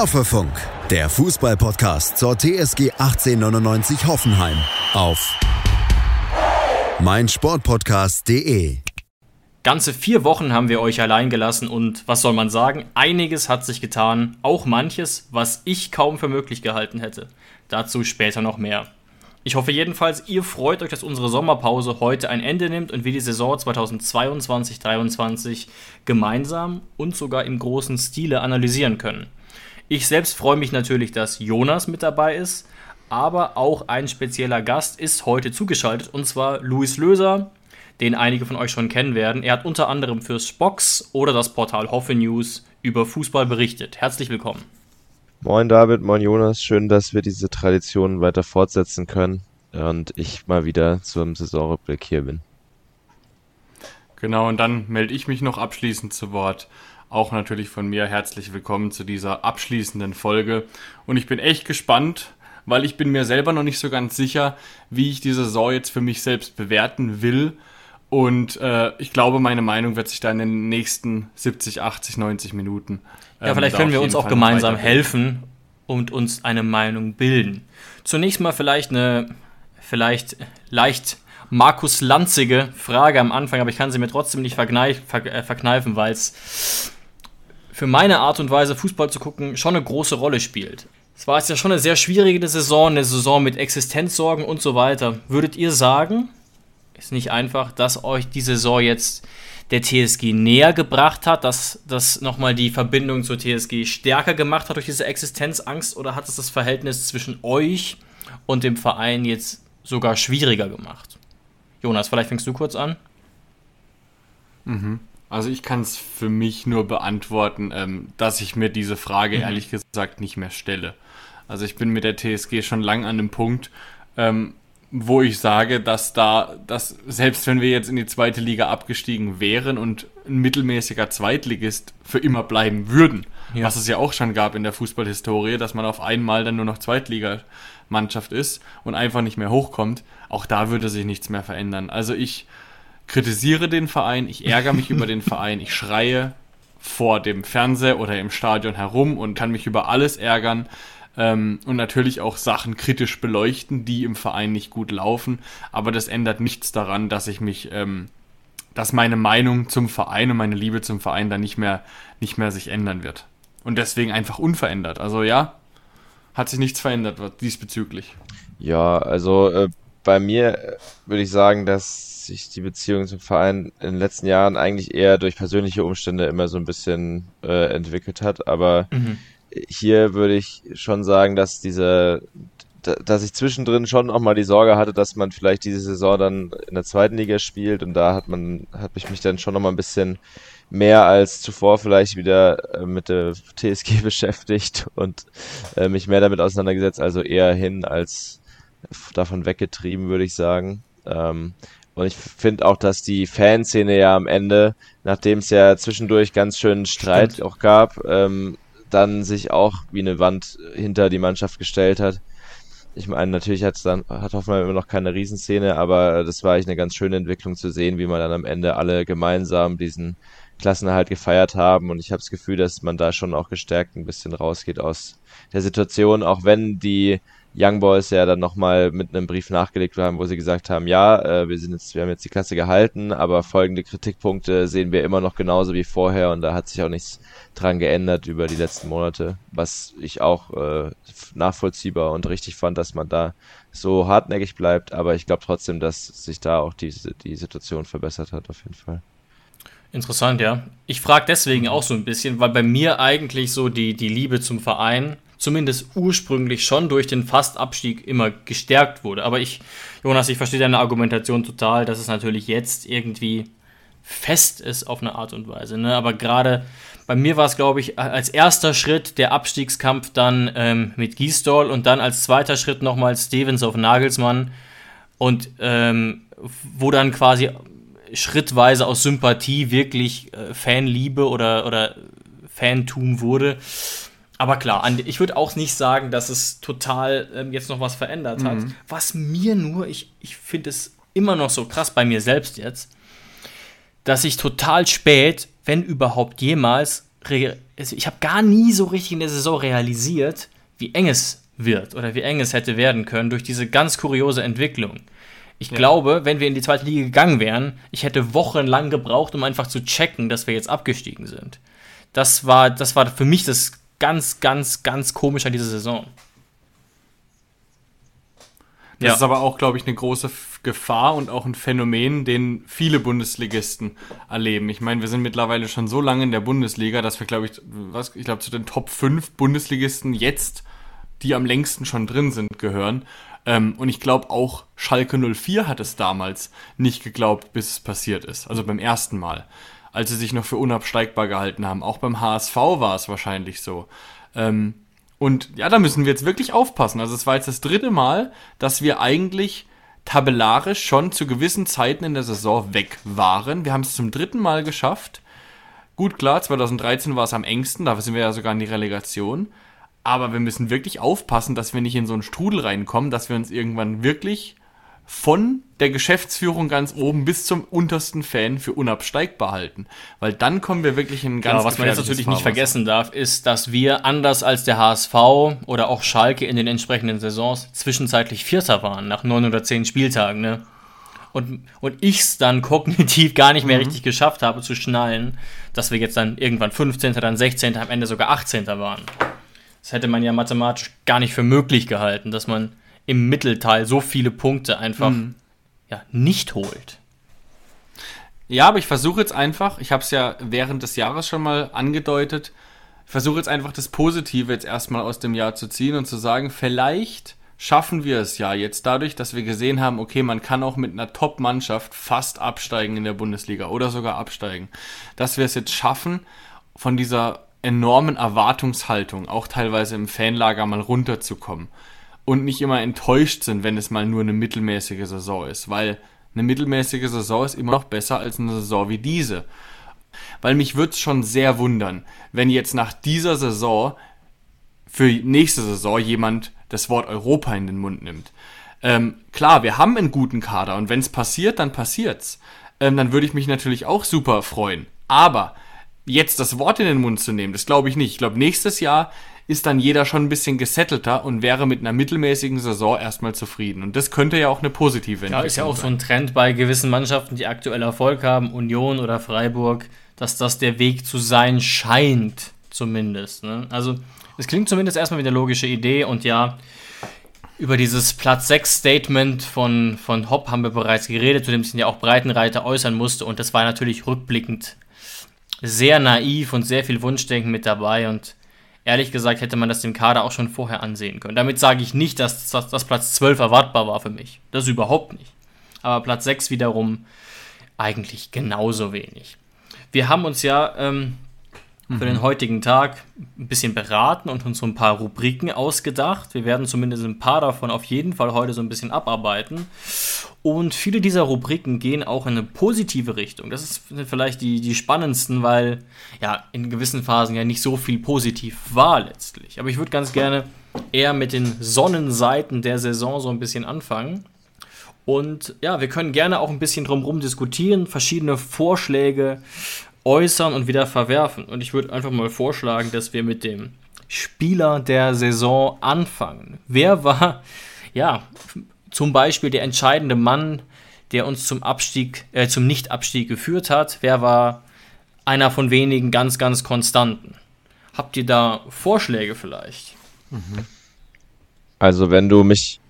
Hoffefunk, der Fußballpodcast zur TSG 1899 Hoffenheim auf meinsportpodcast.de. Ganze vier Wochen haben wir euch allein gelassen und was soll man sagen? Einiges hat sich getan, auch manches, was ich kaum für möglich gehalten hätte. Dazu später noch mehr. Ich hoffe jedenfalls, ihr freut euch, dass unsere Sommerpause heute ein Ende nimmt und wir die Saison 2022-23 gemeinsam und sogar im großen Stile analysieren können. Ich selbst freue mich natürlich, dass Jonas mit dabei ist, aber auch ein spezieller Gast ist heute zugeschaltet und zwar Luis Löser, den einige von euch schon kennen werden. Er hat unter anderem fürs Spox oder das Portal Hoffe News über Fußball berichtet. Herzlich willkommen. Moin David, moin Jonas, schön, dass wir diese Tradition weiter fortsetzen können und ich mal wieder zum Saisonrückblick hier bin. Genau, und dann melde ich mich noch abschließend zu Wort. Auch natürlich von mir herzlich willkommen zu dieser abschließenden Folge. Und ich bin echt gespannt, weil ich bin mir selber noch nicht so ganz sicher, wie ich die Saison jetzt für mich selbst bewerten will. Und äh, ich glaube, meine Meinung wird sich da in den nächsten 70, 80, 90 Minuten ja, vielleicht können wir uns auch Fall gemeinsam helfen und uns eine Meinung bilden. Zunächst mal vielleicht eine, vielleicht leicht Markus Lanzige Frage am Anfang, aber ich kann sie mir trotzdem nicht äh, verkneifen, weil es für meine Art und Weise, Fußball zu gucken, schon eine große Rolle spielt. Es war jetzt ja schon eine sehr schwierige Saison, eine Saison mit Existenzsorgen und so weiter. Würdet ihr sagen, ist nicht einfach, dass euch die Saison jetzt der TSG näher gebracht hat, dass das nochmal die Verbindung zur TSG stärker gemacht hat durch diese Existenzangst oder hat es das Verhältnis zwischen euch und dem Verein jetzt sogar schwieriger gemacht? Jonas, vielleicht fängst du kurz an. Mhm. Also ich kann es für mich nur beantworten, ähm, dass ich mir diese Frage mhm. ehrlich gesagt nicht mehr stelle. Also ich bin mit der TSG schon lang an dem Punkt, ähm, wo ich sage, dass da, dass selbst wenn wir jetzt in die zweite Liga abgestiegen wären und ein mittelmäßiger Zweitligist für immer bleiben würden, ja. was es ja auch schon gab in der Fußballhistorie, dass man auf einmal dann nur noch Zweitligamannschaft ist und einfach nicht mehr hochkommt, auch da würde sich nichts mehr verändern. Also ich kritisiere den Verein, ich ärgere mich über den Verein, ich schreie vor dem Fernseher oder im Stadion herum und kann mich über alles ärgern ähm, und natürlich auch Sachen kritisch beleuchten, die im Verein nicht gut laufen. Aber das ändert nichts daran, dass ich mich, ähm, dass meine Meinung zum Verein und meine Liebe zum Verein dann nicht mehr, nicht mehr sich ändern wird. Und deswegen einfach unverändert. Also ja, hat sich nichts verändert diesbezüglich. Ja, also äh, bei mir äh, würde ich sagen, dass sich die Beziehung zum Verein in den letzten Jahren eigentlich eher durch persönliche Umstände immer so ein bisschen äh, entwickelt hat. Aber mhm. hier würde ich schon sagen, dass diese, dass ich zwischendrin schon auch mal die Sorge hatte, dass man vielleicht diese Saison dann in der zweiten Liga spielt. Und da hat man, habe ich mich dann schon noch mal ein bisschen mehr als zuvor vielleicht wieder äh, mit der TSG beschäftigt und äh, mich mehr damit auseinandergesetzt, also eher hin als davon weggetrieben, würde ich sagen. Ähm, und ich finde auch, dass die Fanszene ja am Ende, nachdem es ja zwischendurch ganz schön Streit Stimmt. auch gab, ähm, dann sich auch wie eine Wand hinter die Mannschaft gestellt hat. Ich meine, natürlich hat dann hat Hoffenheim immer noch keine Riesenszene, aber das war eigentlich eine ganz schöne Entwicklung zu sehen, wie man dann am Ende alle gemeinsam diesen Klassenerhalt gefeiert haben. Und ich habe das Gefühl, dass man da schon auch gestärkt ein bisschen rausgeht aus der Situation, auch wenn die Young Boys ja dann nochmal mit einem Brief nachgelegt haben, wo sie gesagt haben, ja, äh, wir sind jetzt, wir haben jetzt die Klasse gehalten, aber folgende Kritikpunkte sehen wir immer noch genauso wie vorher und da hat sich auch nichts dran geändert über die letzten Monate, was ich auch äh, nachvollziehbar und richtig fand, dass man da so hartnäckig bleibt, aber ich glaube trotzdem, dass sich da auch die, die Situation verbessert hat, auf jeden Fall. Interessant, ja. Ich frage deswegen auch so ein bisschen, weil bei mir eigentlich so die, die Liebe zum Verein zumindest ursprünglich schon durch den Fastabstieg immer gestärkt wurde. Aber ich, Jonas, ich verstehe deine Argumentation total, dass es natürlich jetzt irgendwie fest ist auf eine Art und Weise. Ne? Aber gerade bei mir war es, glaube ich, als erster Schritt der Abstiegskampf dann ähm, mit Giesdoll und dann als zweiter Schritt nochmal Stevens auf Nagelsmann und ähm, wo dann quasi schrittweise aus Sympathie wirklich äh, Fanliebe oder, oder Fantum wurde. Aber klar, ich würde auch nicht sagen, dass es total ähm, jetzt noch was verändert hat. Mhm. Was mir nur, ich, ich finde es immer noch so krass bei mir selbst jetzt, dass ich total spät, wenn überhaupt jemals, also ich habe gar nie so richtig in der Saison realisiert, wie eng es wird oder wie eng es hätte werden können durch diese ganz kuriose Entwicklung. Ich ja. glaube, wenn wir in die zweite Liga gegangen wären, ich hätte wochenlang gebraucht, um einfach zu checken, dass wir jetzt abgestiegen sind. Das war, das war für mich das ganz, ganz, ganz komisch an dieser Saison. Das ja. ist aber auch, glaube ich, eine große Gefahr und auch ein Phänomen, den viele Bundesligisten erleben. Ich meine, wir sind mittlerweile schon so lange in der Bundesliga, dass wir, glaube ich, was, ich glaube, zu den Top 5 Bundesligisten jetzt, die am längsten schon drin sind, gehören. Ähm, und ich glaube auch Schalke 04 hat es damals nicht geglaubt, bis es passiert ist. Also beim ersten Mal. Als sie sich noch für unabsteigbar gehalten haben. Auch beim HSV war es wahrscheinlich so. Ähm, und ja, da müssen wir jetzt wirklich aufpassen. Also es war jetzt das dritte Mal, dass wir eigentlich tabellarisch schon zu gewissen Zeiten in der Saison weg waren. Wir haben es zum dritten Mal geschafft. Gut, klar, 2013 war es am engsten, da sind wir ja sogar in die Relegation. Aber wir müssen wirklich aufpassen, dass wir nicht in so einen Strudel reinkommen, dass wir uns irgendwann wirklich von der Geschäftsführung ganz oben bis zum untersten Fan für unabsteigbar halten. Weil dann kommen wir wirklich in ein ganz genau, Was man jetzt natürlich nicht vergessen darf, ist, dass wir anders als der HSV oder auch Schalke in den entsprechenden Saisons zwischenzeitlich Vierter waren, nach neun oder zehn Spieltagen. Ne? Und, und ich es dann kognitiv gar nicht mehr mhm. richtig geschafft habe zu schnallen, dass wir jetzt dann irgendwann 15., dann 16., am Ende sogar 18. waren. Das hätte man ja mathematisch gar nicht für möglich gehalten, dass man im Mittelteil so viele Punkte einfach mhm. ja, nicht holt. Ja, aber ich versuche jetzt einfach, ich habe es ja während des Jahres schon mal angedeutet, ich versuche jetzt einfach das Positive jetzt erstmal aus dem Jahr zu ziehen und zu sagen, vielleicht schaffen wir es ja jetzt dadurch, dass wir gesehen haben, okay, man kann auch mit einer Top-Mannschaft fast absteigen in der Bundesliga oder sogar absteigen, dass wir es jetzt schaffen, von dieser enormen Erwartungshaltung, auch teilweise im Fanlager mal runterzukommen und nicht immer enttäuscht sind, wenn es mal nur eine mittelmäßige Saison ist, weil eine mittelmäßige Saison ist immer noch besser als eine Saison wie diese. Weil mich würde es schon sehr wundern, wenn jetzt nach dieser Saison für nächste Saison jemand das Wort Europa in den Mund nimmt. Ähm, klar, wir haben einen guten Kader und wenn es passiert, dann passiert's. Ähm, dann würde ich mich natürlich auch super freuen. Aber jetzt das Wort in den Mund zu nehmen, das glaube ich nicht. Ich glaube, nächstes Jahr ist dann jeder schon ein bisschen gesettelter und wäre mit einer mittelmäßigen Saison erstmal zufrieden. Und das könnte ja auch eine positive Entwicklung sein. Ja, ist ja auch sein. so ein Trend bei gewissen Mannschaften, die aktuell Erfolg haben, Union oder Freiburg, dass das der Weg zu sein scheint, zumindest. Ne? Also, es klingt zumindest erstmal wie eine logische Idee und ja, über dieses Platz 6 Statement von, von Hopp haben wir bereits geredet, zu dem sich ja auch Breitenreiter äußern musste und das war natürlich rückblickend sehr naiv und sehr viel Wunschdenken mit dabei und ehrlich gesagt hätte man das dem Kader auch schon vorher ansehen können. Damit sage ich nicht, dass, dass, dass Platz 12 erwartbar war für mich. Das überhaupt nicht. Aber Platz 6 wiederum eigentlich genauso wenig. Wir haben uns ja ähm, für den mhm. heutigen Tag ein bisschen beraten und uns so ein paar Rubriken ausgedacht. Wir werden zumindest ein paar davon auf jeden Fall heute so ein bisschen abarbeiten. Und viele dieser Rubriken gehen auch in eine positive Richtung. Das ist vielleicht die, die spannendsten, weil ja in gewissen Phasen ja nicht so viel positiv war letztlich. Aber ich würde ganz gerne eher mit den Sonnenseiten der Saison so ein bisschen anfangen. Und ja, wir können gerne auch ein bisschen drumherum diskutieren, verschiedene Vorschläge äußern und wieder verwerfen. Und ich würde einfach mal vorschlagen, dass wir mit dem Spieler der Saison anfangen. Wer war, ja, zum Beispiel der entscheidende Mann, der uns zum Abstieg, äh, zum Nicht-Abstieg geführt hat? Wer war einer von wenigen ganz, ganz konstanten? Habt ihr da Vorschläge vielleicht? Also, wenn du mich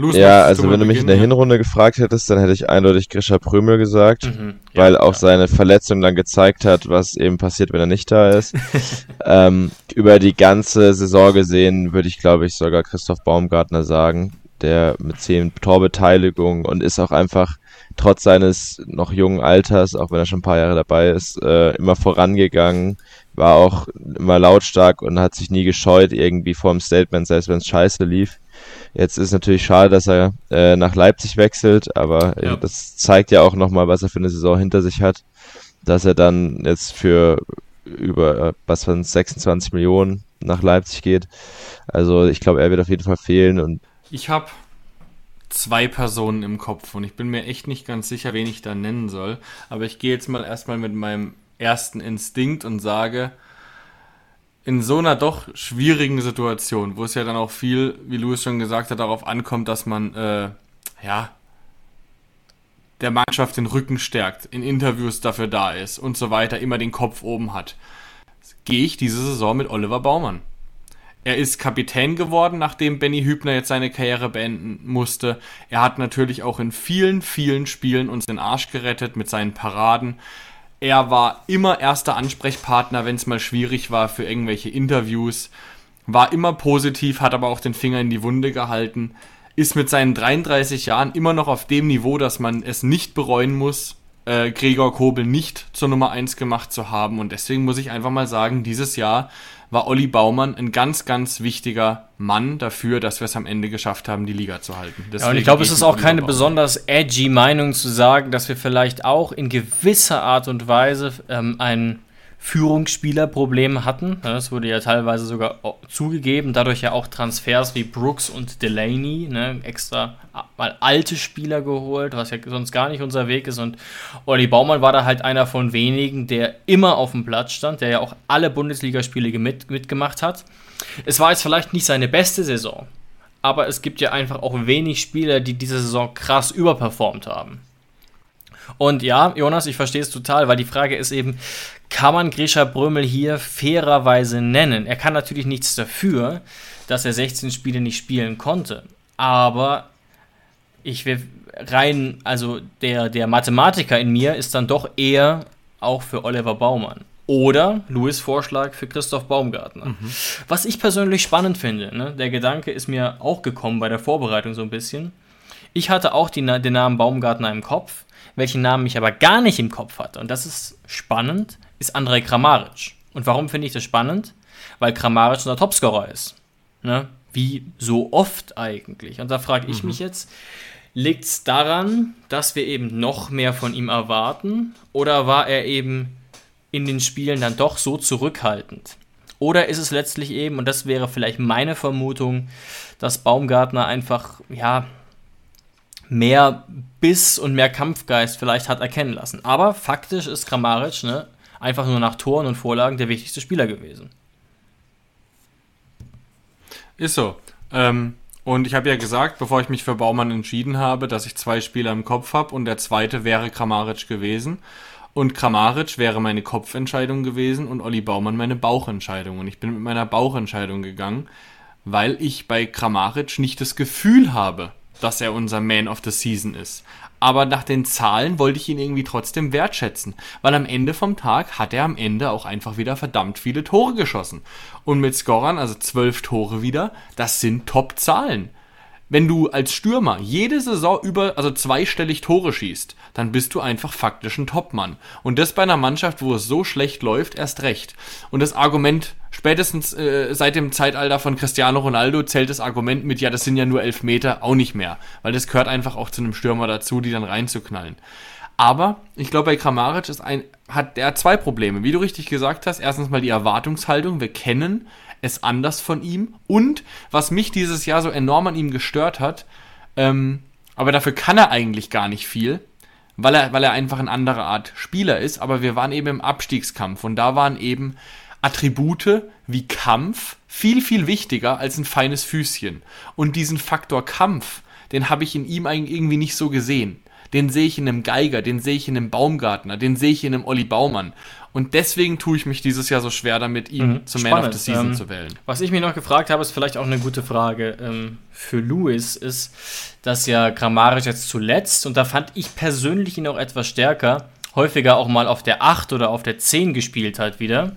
Los, ja, also wenn du mich in der Hinrunde gefragt hättest, dann hätte ich eindeutig Grisha Prömel gesagt, mhm, ja, weil auch ja. seine Verletzung dann gezeigt hat, was eben passiert, wenn er nicht da ist. ähm, über die ganze Saison gesehen würde ich, glaube ich, sogar Christoph Baumgartner sagen, der mit zehn Torbeteiligungen und ist auch einfach trotz seines noch jungen Alters, auch wenn er schon ein paar Jahre dabei ist, äh, immer vorangegangen, war auch immer lautstark und hat sich nie gescheut irgendwie vor dem Statement, selbst wenn es scheiße lief. Jetzt ist natürlich schade, dass er äh, nach Leipzig wechselt, aber äh, ja. das zeigt ja auch nochmal, was er für eine Saison hinter sich hat, dass er dann jetzt für über, äh, was von 26 Millionen nach Leipzig geht. Also ich glaube, er wird auf jeden Fall fehlen und ich habe zwei Personen im Kopf und ich bin mir echt nicht ganz sicher, wen ich da nennen soll. Aber ich gehe jetzt mal erstmal mit meinem ersten Instinkt und sage, in so einer doch schwierigen Situation, wo es ja dann auch viel, wie Louis schon gesagt hat, darauf ankommt, dass man äh, ja der Mannschaft den Rücken stärkt, in Interviews dafür da ist und so weiter, immer den Kopf oben hat, gehe ich diese Saison mit Oliver Baumann. Er ist Kapitän geworden, nachdem Benny Hübner jetzt seine Karriere beenden musste. Er hat natürlich auch in vielen, vielen Spielen uns den Arsch gerettet mit seinen Paraden. Er war immer erster Ansprechpartner, wenn es mal schwierig war für irgendwelche Interviews. War immer positiv, hat aber auch den Finger in die Wunde gehalten. Ist mit seinen 33 Jahren immer noch auf dem Niveau, dass man es nicht bereuen muss, äh, Gregor Kobel nicht zur Nummer 1 gemacht zu haben. Und deswegen muss ich einfach mal sagen, dieses Jahr war Olli Baumann ein ganz, ganz wichtiger Mann dafür, dass wir es am Ende geschafft haben, die Liga zu halten. Deswegen ja, und ich glaube, es ist auch keine besonders edgy Meinung zu sagen, dass wir vielleicht auch in gewisser Art und Weise ähm, einen Führungsspielerproblem hatten. Das wurde ja teilweise sogar zugegeben, dadurch ja auch Transfers wie Brooks und Delaney, ne, extra mal alte Spieler geholt, was ja sonst gar nicht unser Weg ist. Und Olli Baumann war da halt einer von wenigen, der immer auf dem Platz stand, der ja auch alle Bundesligaspiele mit, mitgemacht hat. Es war jetzt vielleicht nicht seine beste Saison, aber es gibt ja einfach auch wenig Spieler, die diese Saison krass überperformt haben. Und ja, Jonas, ich verstehe es total, weil die Frage ist eben, kann man Grisha Brömel hier fairerweise nennen? Er kann natürlich nichts dafür, dass er 16 Spiele nicht spielen konnte. Aber ich will rein, also der, der Mathematiker in mir ist dann doch eher auch für Oliver Baumann. Oder Louis Vorschlag für Christoph Baumgartner. Mhm. Was ich persönlich spannend finde, ne? der Gedanke ist mir auch gekommen bei der Vorbereitung so ein bisschen. Ich hatte auch die, den Namen Baumgartner im Kopf, welchen Namen ich aber gar nicht im Kopf hatte. Und das ist spannend, ist Andrei Kramaric. Und warum finde ich das spannend? Weil Kramaric unser Topscorer ist. Ne? Wie so oft eigentlich. Und da frage ich mhm. mich jetzt, liegt es daran, dass wir eben noch mehr von ihm erwarten? Oder war er eben in den Spielen dann doch so zurückhaltend? Oder ist es letztlich eben, und das wäre vielleicht meine Vermutung, dass Baumgartner einfach, ja, mehr Biss und mehr Kampfgeist vielleicht hat erkennen lassen. Aber faktisch ist Kramaric ne, einfach nur nach Toren und Vorlagen der wichtigste Spieler gewesen. Ist so. Ähm, und ich habe ja gesagt, bevor ich mich für Baumann entschieden habe, dass ich zwei Spieler im Kopf habe und der zweite wäre Kramaric gewesen. Und Kramaric wäre meine Kopfentscheidung gewesen und Olli Baumann meine Bauchentscheidung. Und ich bin mit meiner Bauchentscheidung gegangen, weil ich bei Kramaric nicht das Gefühl habe, dass er unser Man of the Season ist. Aber nach den Zahlen wollte ich ihn irgendwie trotzdem wertschätzen, weil am Ende vom Tag hat er am Ende auch einfach wieder verdammt viele Tore geschossen. Und mit Scorern, also zwölf Tore wieder, das sind Top-Zahlen wenn du als Stürmer jede Saison über, also zweistellig Tore schießt, dann bist du einfach faktisch ein Topmann. Und das bei einer Mannschaft, wo es so schlecht läuft, erst recht. Und das Argument, spätestens äh, seit dem Zeitalter von Cristiano Ronaldo zählt das Argument mit, ja, das sind ja nur elf Meter, auch nicht mehr. Weil das gehört einfach auch zu einem Stürmer dazu, die dann reinzuknallen. Aber ich glaube, bei Kramaric ist ein, hat der zwei Probleme. Wie du richtig gesagt hast, erstens mal die Erwartungshaltung. Wir kennen es anders von ihm. Und was mich dieses Jahr so enorm an ihm gestört hat, ähm, aber dafür kann er eigentlich gar nicht viel, weil er, weil er einfach eine andere Art Spieler ist. Aber wir waren eben im Abstiegskampf und da waren eben Attribute wie Kampf viel, viel wichtiger als ein feines Füßchen. Und diesen Faktor Kampf, den habe ich in ihm eigentlich irgendwie nicht so gesehen. Den sehe ich in einem Geiger, den sehe ich in einem Baumgartner, den sehe ich in einem Olli Baumann. Und deswegen tue ich mich dieses Jahr so schwer damit, ihn mhm. zum Man of the Season ähm, zu wählen. Was ich mir noch gefragt habe, ist vielleicht auch eine gute Frage ähm, für Louis, ist, dass ja Grammarisch jetzt zuletzt, und da fand ich persönlich ihn auch etwas stärker, häufiger auch mal auf der 8 oder auf der 10 gespielt hat wieder.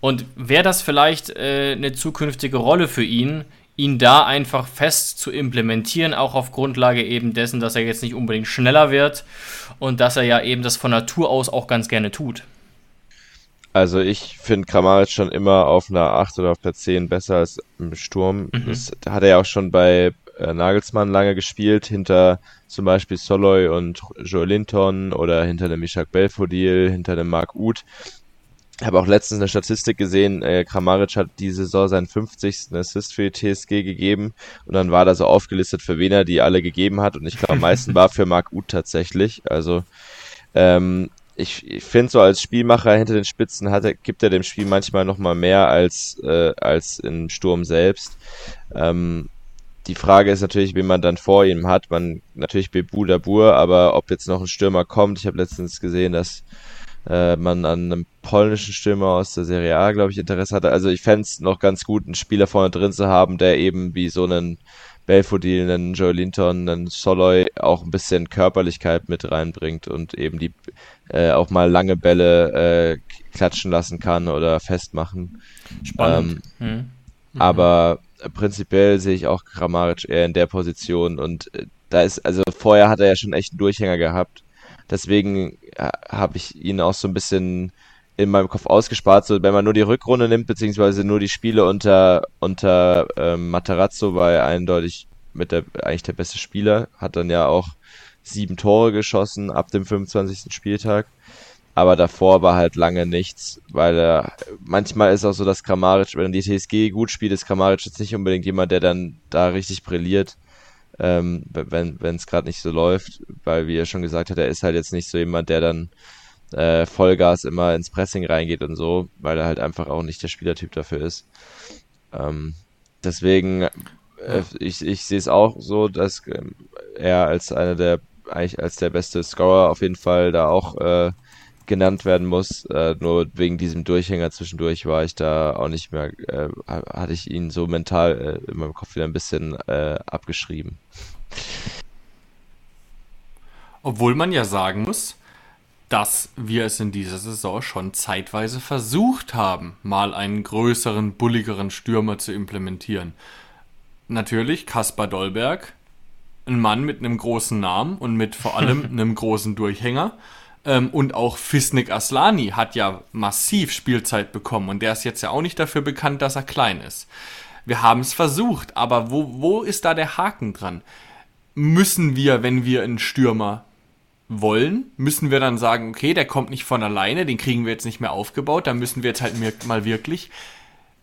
Und wäre das vielleicht äh, eine zukünftige Rolle für ihn, ihn da einfach fest zu implementieren, auch auf Grundlage eben dessen, dass er jetzt nicht unbedingt schneller wird und dass er ja eben das von Natur aus auch ganz gerne tut. Also ich finde Kramaric schon immer auf einer 8 oder auf der 10 besser als im Sturm. Mhm. Das hat er ja auch schon bei äh, Nagelsmann lange gespielt, hinter zum Beispiel Soloy und Joe Linton oder hinter dem Mishak Belfodil, hinter dem Mark Uth. Ich habe auch letztens eine Statistik gesehen, äh, Kramaric hat diese Saison seinen 50. Assist für die TSG gegeben und dann war da so aufgelistet, für wen er die alle gegeben hat und ich glaube am meisten war für Mark Uth tatsächlich. Also ähm, ich, ich finde so als Spielmacher hinter den Spitzen hat er, gibt er dem Spiel manchmal noch mal mehr als, äh, als im Sturm selbst. Ähm, die Frage ist natürlich, wen man dann vor ihm hat. Man natürlich Bebu Dabur, aber ob jetzt noch ein Stürmer kommt. Ich habe letztens gesehen, dass äh, man an einem polnischen Stürmer aus der Serie A, glaube ich, Interesse hatte. Also ich fände es noch ganz gut, einen Spieler vorne drin zu haben, der eben wie so einen Belfodil, einen Joe Linton, einen Soloy auch ein bisschen Körperlichkeit mit reinbringt und eben die äh, auch mal lange Bälle äh, klatschen lassen kann oder festmachen. Spannend. Ähm, hm. mhm. Aber prinzipiell sehe ich auch Kramaric eher in der Position und äh, da ist, also vorher hat er ja schon echt einen Durchhänger gehabt. Deswegen äh, habe ich ihn auch so ein bisschen in meinem Kopf ausgespart. So, wenn man nur die Rückrunde nimmt, beziehungsweise nur die Spiele unter, unter ähm, Matarazzo, war er eindeutig mit der, eigentlich der beste Spieler, hat dann ja auch sieben Tore geschossen ab dem 25. Spieltag. Aber davor war halt lange nichts, weil er, manchmal ist auch so, dass Kramaric, wenn die TSG gut spielt, ist Kramaric jetzt nicht unbedingt jemand, der dann da richtig brilliert, ähm, wenn es gerade nicht so läuft, weil wie er schon gesagt hat, er ist halt jetzt nicht so jemand, der dann äh, Vollgas immer ins Pressing reingeht und so, weil er halt einfach auch nicht der Spielertyp dafür ist. Ähm, deswegen, äh, ich, ich sehe es auch so, dass äh, er als einer der, eigentlich als der beste Scorer auf jeden Fall da auch äh, genannt werden muss. Äh, nur wegen diesem Durchhänger zwischendurch war ich da auch nicht mehr, äh, hatte ich ihn so mental äh, in meinem Kopf wieder ein bisschen äh, abgeschrieben. Obwohl man ja sagen muss, dass wir es in dieser Saison schon zeitweise versucht haben, mal einen größeren, bulligeren Stürmer zu implementieren. Natürlich Kaspar Dollberg, ein Mann mit einem großen Namen und mit vor allem einem großen Durchhänger. Ähm, und auch Fisnik Aslani hat ja massiv Spielzeit bekommen und der ist jetzt ja auch nicht dafür bekannt, dass er klein ist. Wir haben es versucht, aber wo, wo ist da der Haken dran? Müssen wir, wenn wir einen Stürmer wollen, müssen wir dann sagen, okay, der kommt nicht von alleine, den kriegen wir jetzt nicht mehr aufgebaut, da müssen wir jetzt halt mal wirklich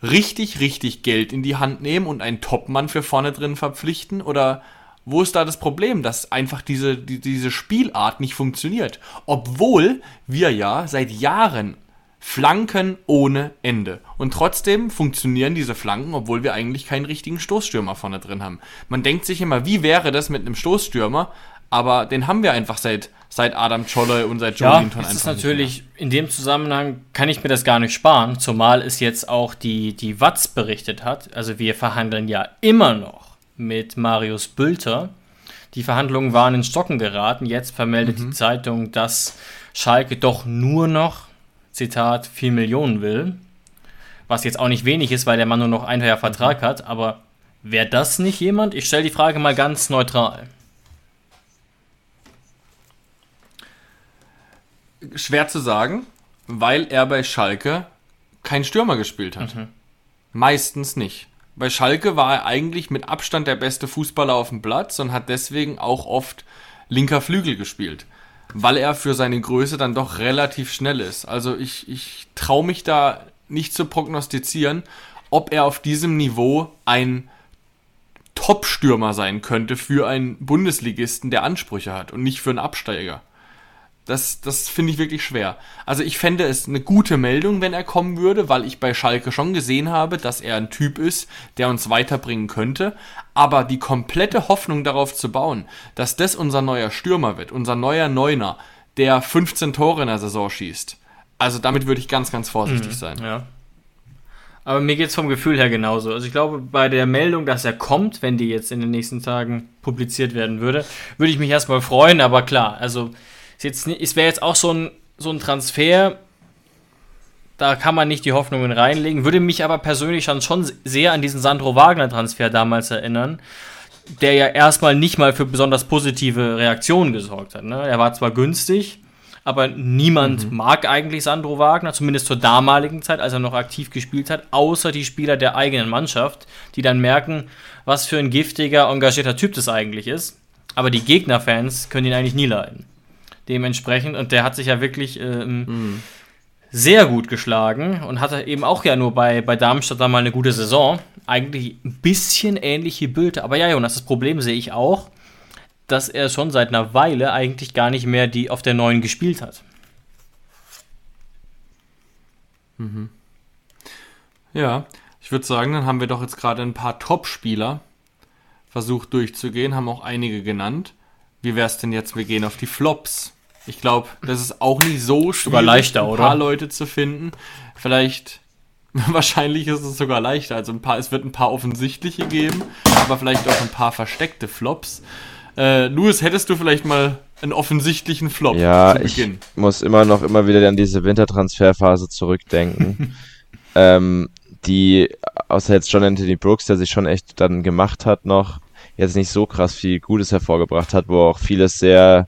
richtig, richtig Geld in die Hand nehmen und einen Topmann für vorne drin verpflichten? Oder wo ist da das Problem, dass einfach diese, die, diese Spielart nicht funktioniert? Obwohl wir ja seit Jahren Flanken ohne Ende. Und trotzdem funktionieren diese Flanken, obwohl wir eigentlich keinen richtigen Stoßstürmer vorne drin haben. Man denkt sich immer, wie wäre das mit einem Stoßstürmer? aber den haben wir einfach seit, seit Adam Cholle und seit Joe ja, Linton einfach. Das ist natürlich, in dem Zusammenhang kann ich mir das gar nicht sparen, zumal es jetzt auch die, die Watz berichtet hat. Also wir verhandeln ja immer noch mit Marius Bülter. Die Verhandlungen waren in Stocken geraten. Jetzt vermeldet mhm. die Zeitung, dass Schalke doch nur noch, Zitat, 4 Millionen will. Was jetzt auch nicht wenig ist, weil der Mann nur noch ein Jahr Vertrag mhm. hat. Aber wäre das nicht jemand? Ich stelle die Frage mal ganz neutral. Schwer zu sagen, weil er bei Schalke kein Stürmer gespielt hat. Mhm. Meistens nicht. Bei Schalke war er eigentlich mit Abstand der beste Fußballer auf dem Platz und hat deswegen auch oft linker Flügel gespielt. Weil er für seine Größe dann doch relativ schnell ist. Also ich, ich traue mich da nicht zu prognostizieren, ob er auf diesem Niveau ein Top-Stürmer sein könnte für einen Bundesligisten, der Ansprüche hat und nicht für einen Absteiger. Das, das finde ich wirklich schwer. Also ich fände es eine gute Meldung, wenn er kommen würde, weil ich bei Schalke schon gesehen habe, dass er ein Typ ist, der uns weiterbringen könnte. Aber die komplette Hoffnung darauf zu bauen, dass das unser neuer Stürmer wird, unser neuer Neuner, der 15 Tore in der Saison schießt. Also damit würde ich ganz, ganz vorsichtig mhm, sein. Ja. Aber mir geht es vom Gefühl her genauso. Also ich glaube, bei der Meldung, dass er kommt, wenn die jetzt in den nächsten Tagen publiziert werden würde, würde ich mich erstmal freuen. Aber klar, also es wäre jetzt auch so ein, so ein Transfer, da kann man nicht die Hoffnungen reinlegen. Würde mich aber persönlich dann schon sehr an diesen Sandro Wagner-Transfer damals erinnern, der ja erstmal nicht mal für besonders positive Reaktionen gesorgt hat. Ne? Er war zwar günstig, aber niemand mhm. mag eigentlich Sandro Wagner, zumindest zur damaligen Zeit, als er noch aktiv gespielt hat, außer die Spieler der eigenen Mannschaft, die dann merken, was für ein giftiger, engagierter Typ das eigentlich ist. Aber die Gegnerfans können ihn eigentlich nie leiden dementsprechend. Und der hat sich ja wirklich ähm, mhm. sehr gut geschlagen und hatte eben auch ja nur bei, bei Darmstadt da mal eine gute Saison. Eigentlich ein bisschen ähnlich wie Bülter. Aber ja, Jonas, das Problem sehe ich auch, dass er schon seit einer Weile eigentlich gar nicht mehr die auf der neuen gespielt hat. Mhm. Ja, ich würde sagen, dann haben wir doch jetzt gerade ein paar Top-Spieler versucht durchzugehen, haben auch einige genannt. Wie wäre es denn jetzt, wir gehen auf die Flops? Ich glaube, das ist auch nicht so schwer, leichter, ein paar Leute zu finden. Vielleicht, wahrscheinlich ist es sogar leichter. Also ein paar, es wird ein paar offensichtliche geben, aber vielleicht auch ein paar versteckte Flops. Äh, Louis, hättest du vielleicht mal einen offensichtlichen Flop ja, zu Beginn? Ich muss immer noch immer wieder an diese Wintertransferphase zurückdenken. ähm, die, außer jetzt John Anthony Brooks, der sich schon echt dann gemacht hat noch, jetzt nicht so krass viel Gutes hervorgebracht hat, wo auch vieles sehr,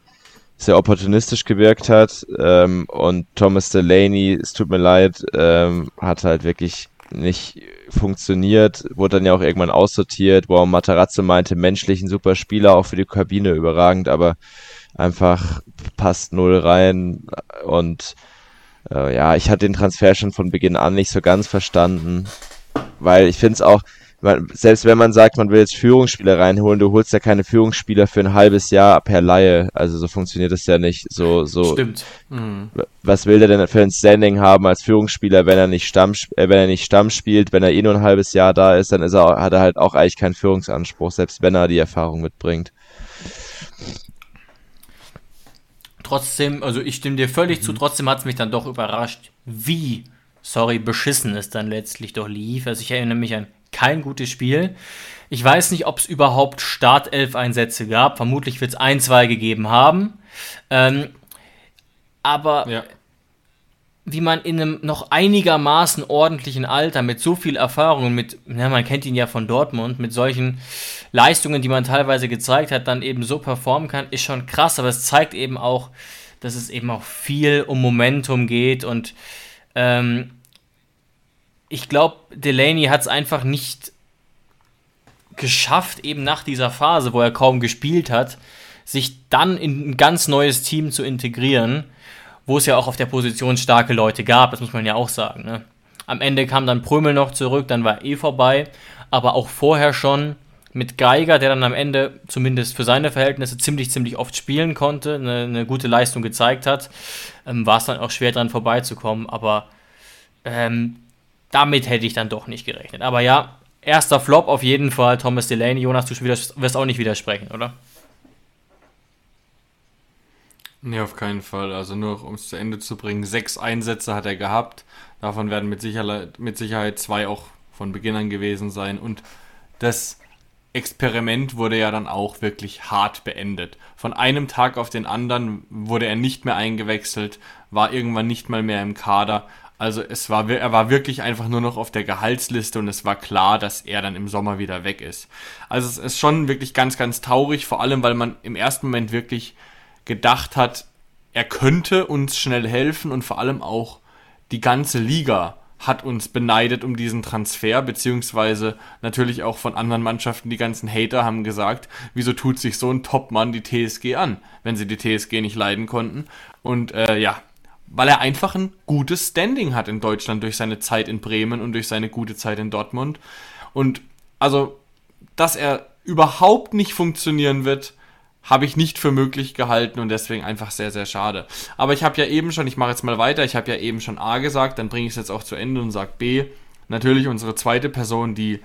sehr opportunistisch gewirkt hat. Ähm, und Thomas Delaney, es tut mir leid, ähm, hat halt wirklich nicht funktioniert, wurde dann ja auch irgendwann aussortiert, wo Matarazzo meinte, menschlich ein super Spieler, auch für die Kabine überragend, aber einfach passt null rein und äh, ja, ich hatte den Transfer schon von Beginn an nicht so ganz verstanden, weil ich finde es auch, man, selbst wenn man sagt, man will jetzt Führungsspieler reinholen, du holst ja keine Führungsspieler für ein halbes Jahr per Laie. Also so funktioniert das ja nicht. So, so. Stimmt. Mhm. Was will der denn für ein Standing haben als Führungsspieler, wenn er nicht Stamm, äh, wenn er nicht Stamm spielt, wenn er eh nur ein halbes Jahr da ist, dann ist er, hat er halt auch eigentlich keinen Führungsanspruch, selbst wenn er die Erfahrung mitbringt. Trotzdem, also ich stimme dir völlig mhm. zu, trotzdem hat es mich dann doch überrascht, wie, sorry, beschissen es dann letztlich doch lief. Also ich erinnere mich an kein gutes Spiel. Ich weiß nicht, ob es überhaupt Startelf-Einsätze gab. Vermutlich wird es ein, zwei gegeben haben. Ähm, aber ja. wie man in einem noch einigermaßen ordentlichen Alter mit so viel Erfahrung, mit, ja, man kennt ihn ja von Dortmund, mit solchen Leistungen, die man teilweise gezeigt hat, dann eben so performen kann, ist schon krass. Aber es zeigt eben auch, dass es eben auch viel um Momentum geht und ähm, ich glaube, Delaney hat es einfach nicht geschafft, eben nach dieser Phase, wo er kaum gespielt hat, sich dann in ein ganz neues Team zu integrieren, wo es ja auch auf der Position starke Leute gab, das muss man ja auch sagen. Ne? Am Ende kam dann Prömel noch zurück, dann war eh vorbei, aber auch vorher schon mit Geiger, der dann am Ende zumindest für seine Verhältnisse ziemlich, ziemlich oft spielen konnte, eine, eine gute Leistung gezeigt hat, ähm, war es dann auch schwer dran vorbeizukommen, aber ähm, damit hätte ich dann doch nicht gerechnet. Aber ja, erster Flop auf jeden Fall, Thomas Delaney. Jonas, du wirst auch nicht widersprechen, oder? Nee, auf keinen Fall. Also nur um es zu Ende zu bringen. Sechs Einsätze hat er gehabt. Davon werden mit Sicherheit, mit Sicherheit zwei auch von Beginn an gewesen sein. Und das Experiment wurde ja dann auch wirklich hart beendet. Von einem Tag auf den anderen wurde er nicht mehr eingewechselt, war irgendwann nicht mal mehr im Kader. Also es war, er war wirklich einfach nur noch auf der Gehaltsliste und es war klar, dass er dann im Sommer wieder weg ist. Also es ist schon wirklich ganz, ganz traurig, vor allem weil man im ersten Moment wirklich gedacht hat, er könnte uns schnell helfen und vor allem auch die ganze Liga hat uns beneidet um diesen Transfer, beziehungsweise natürlich auch von anderen Mannschaften, die ganzen Hater haben gesagt, wieso tut sich so ein Topmann die TSG an, wenn sie die TSG nicht leiden konnten. Und äh, ja, weil er einfach ein gutes Standing hat in Deutschland durch seine Zeit in Bremen und durch seine gute Zeit in Dortmund. Und also, dass er überhaupt nicht funktionieren wird, habe ich nicht für möglich gehalten und deswegen einfach sehr, sehr schade. Aber ich habe ja eben schon, ich mache jetzt mal weiter, ich habe ja eben schon A gesagt, dann bringe ich es jetzt auch zu Ende und sage B. Natürlich unsere zweite Person, die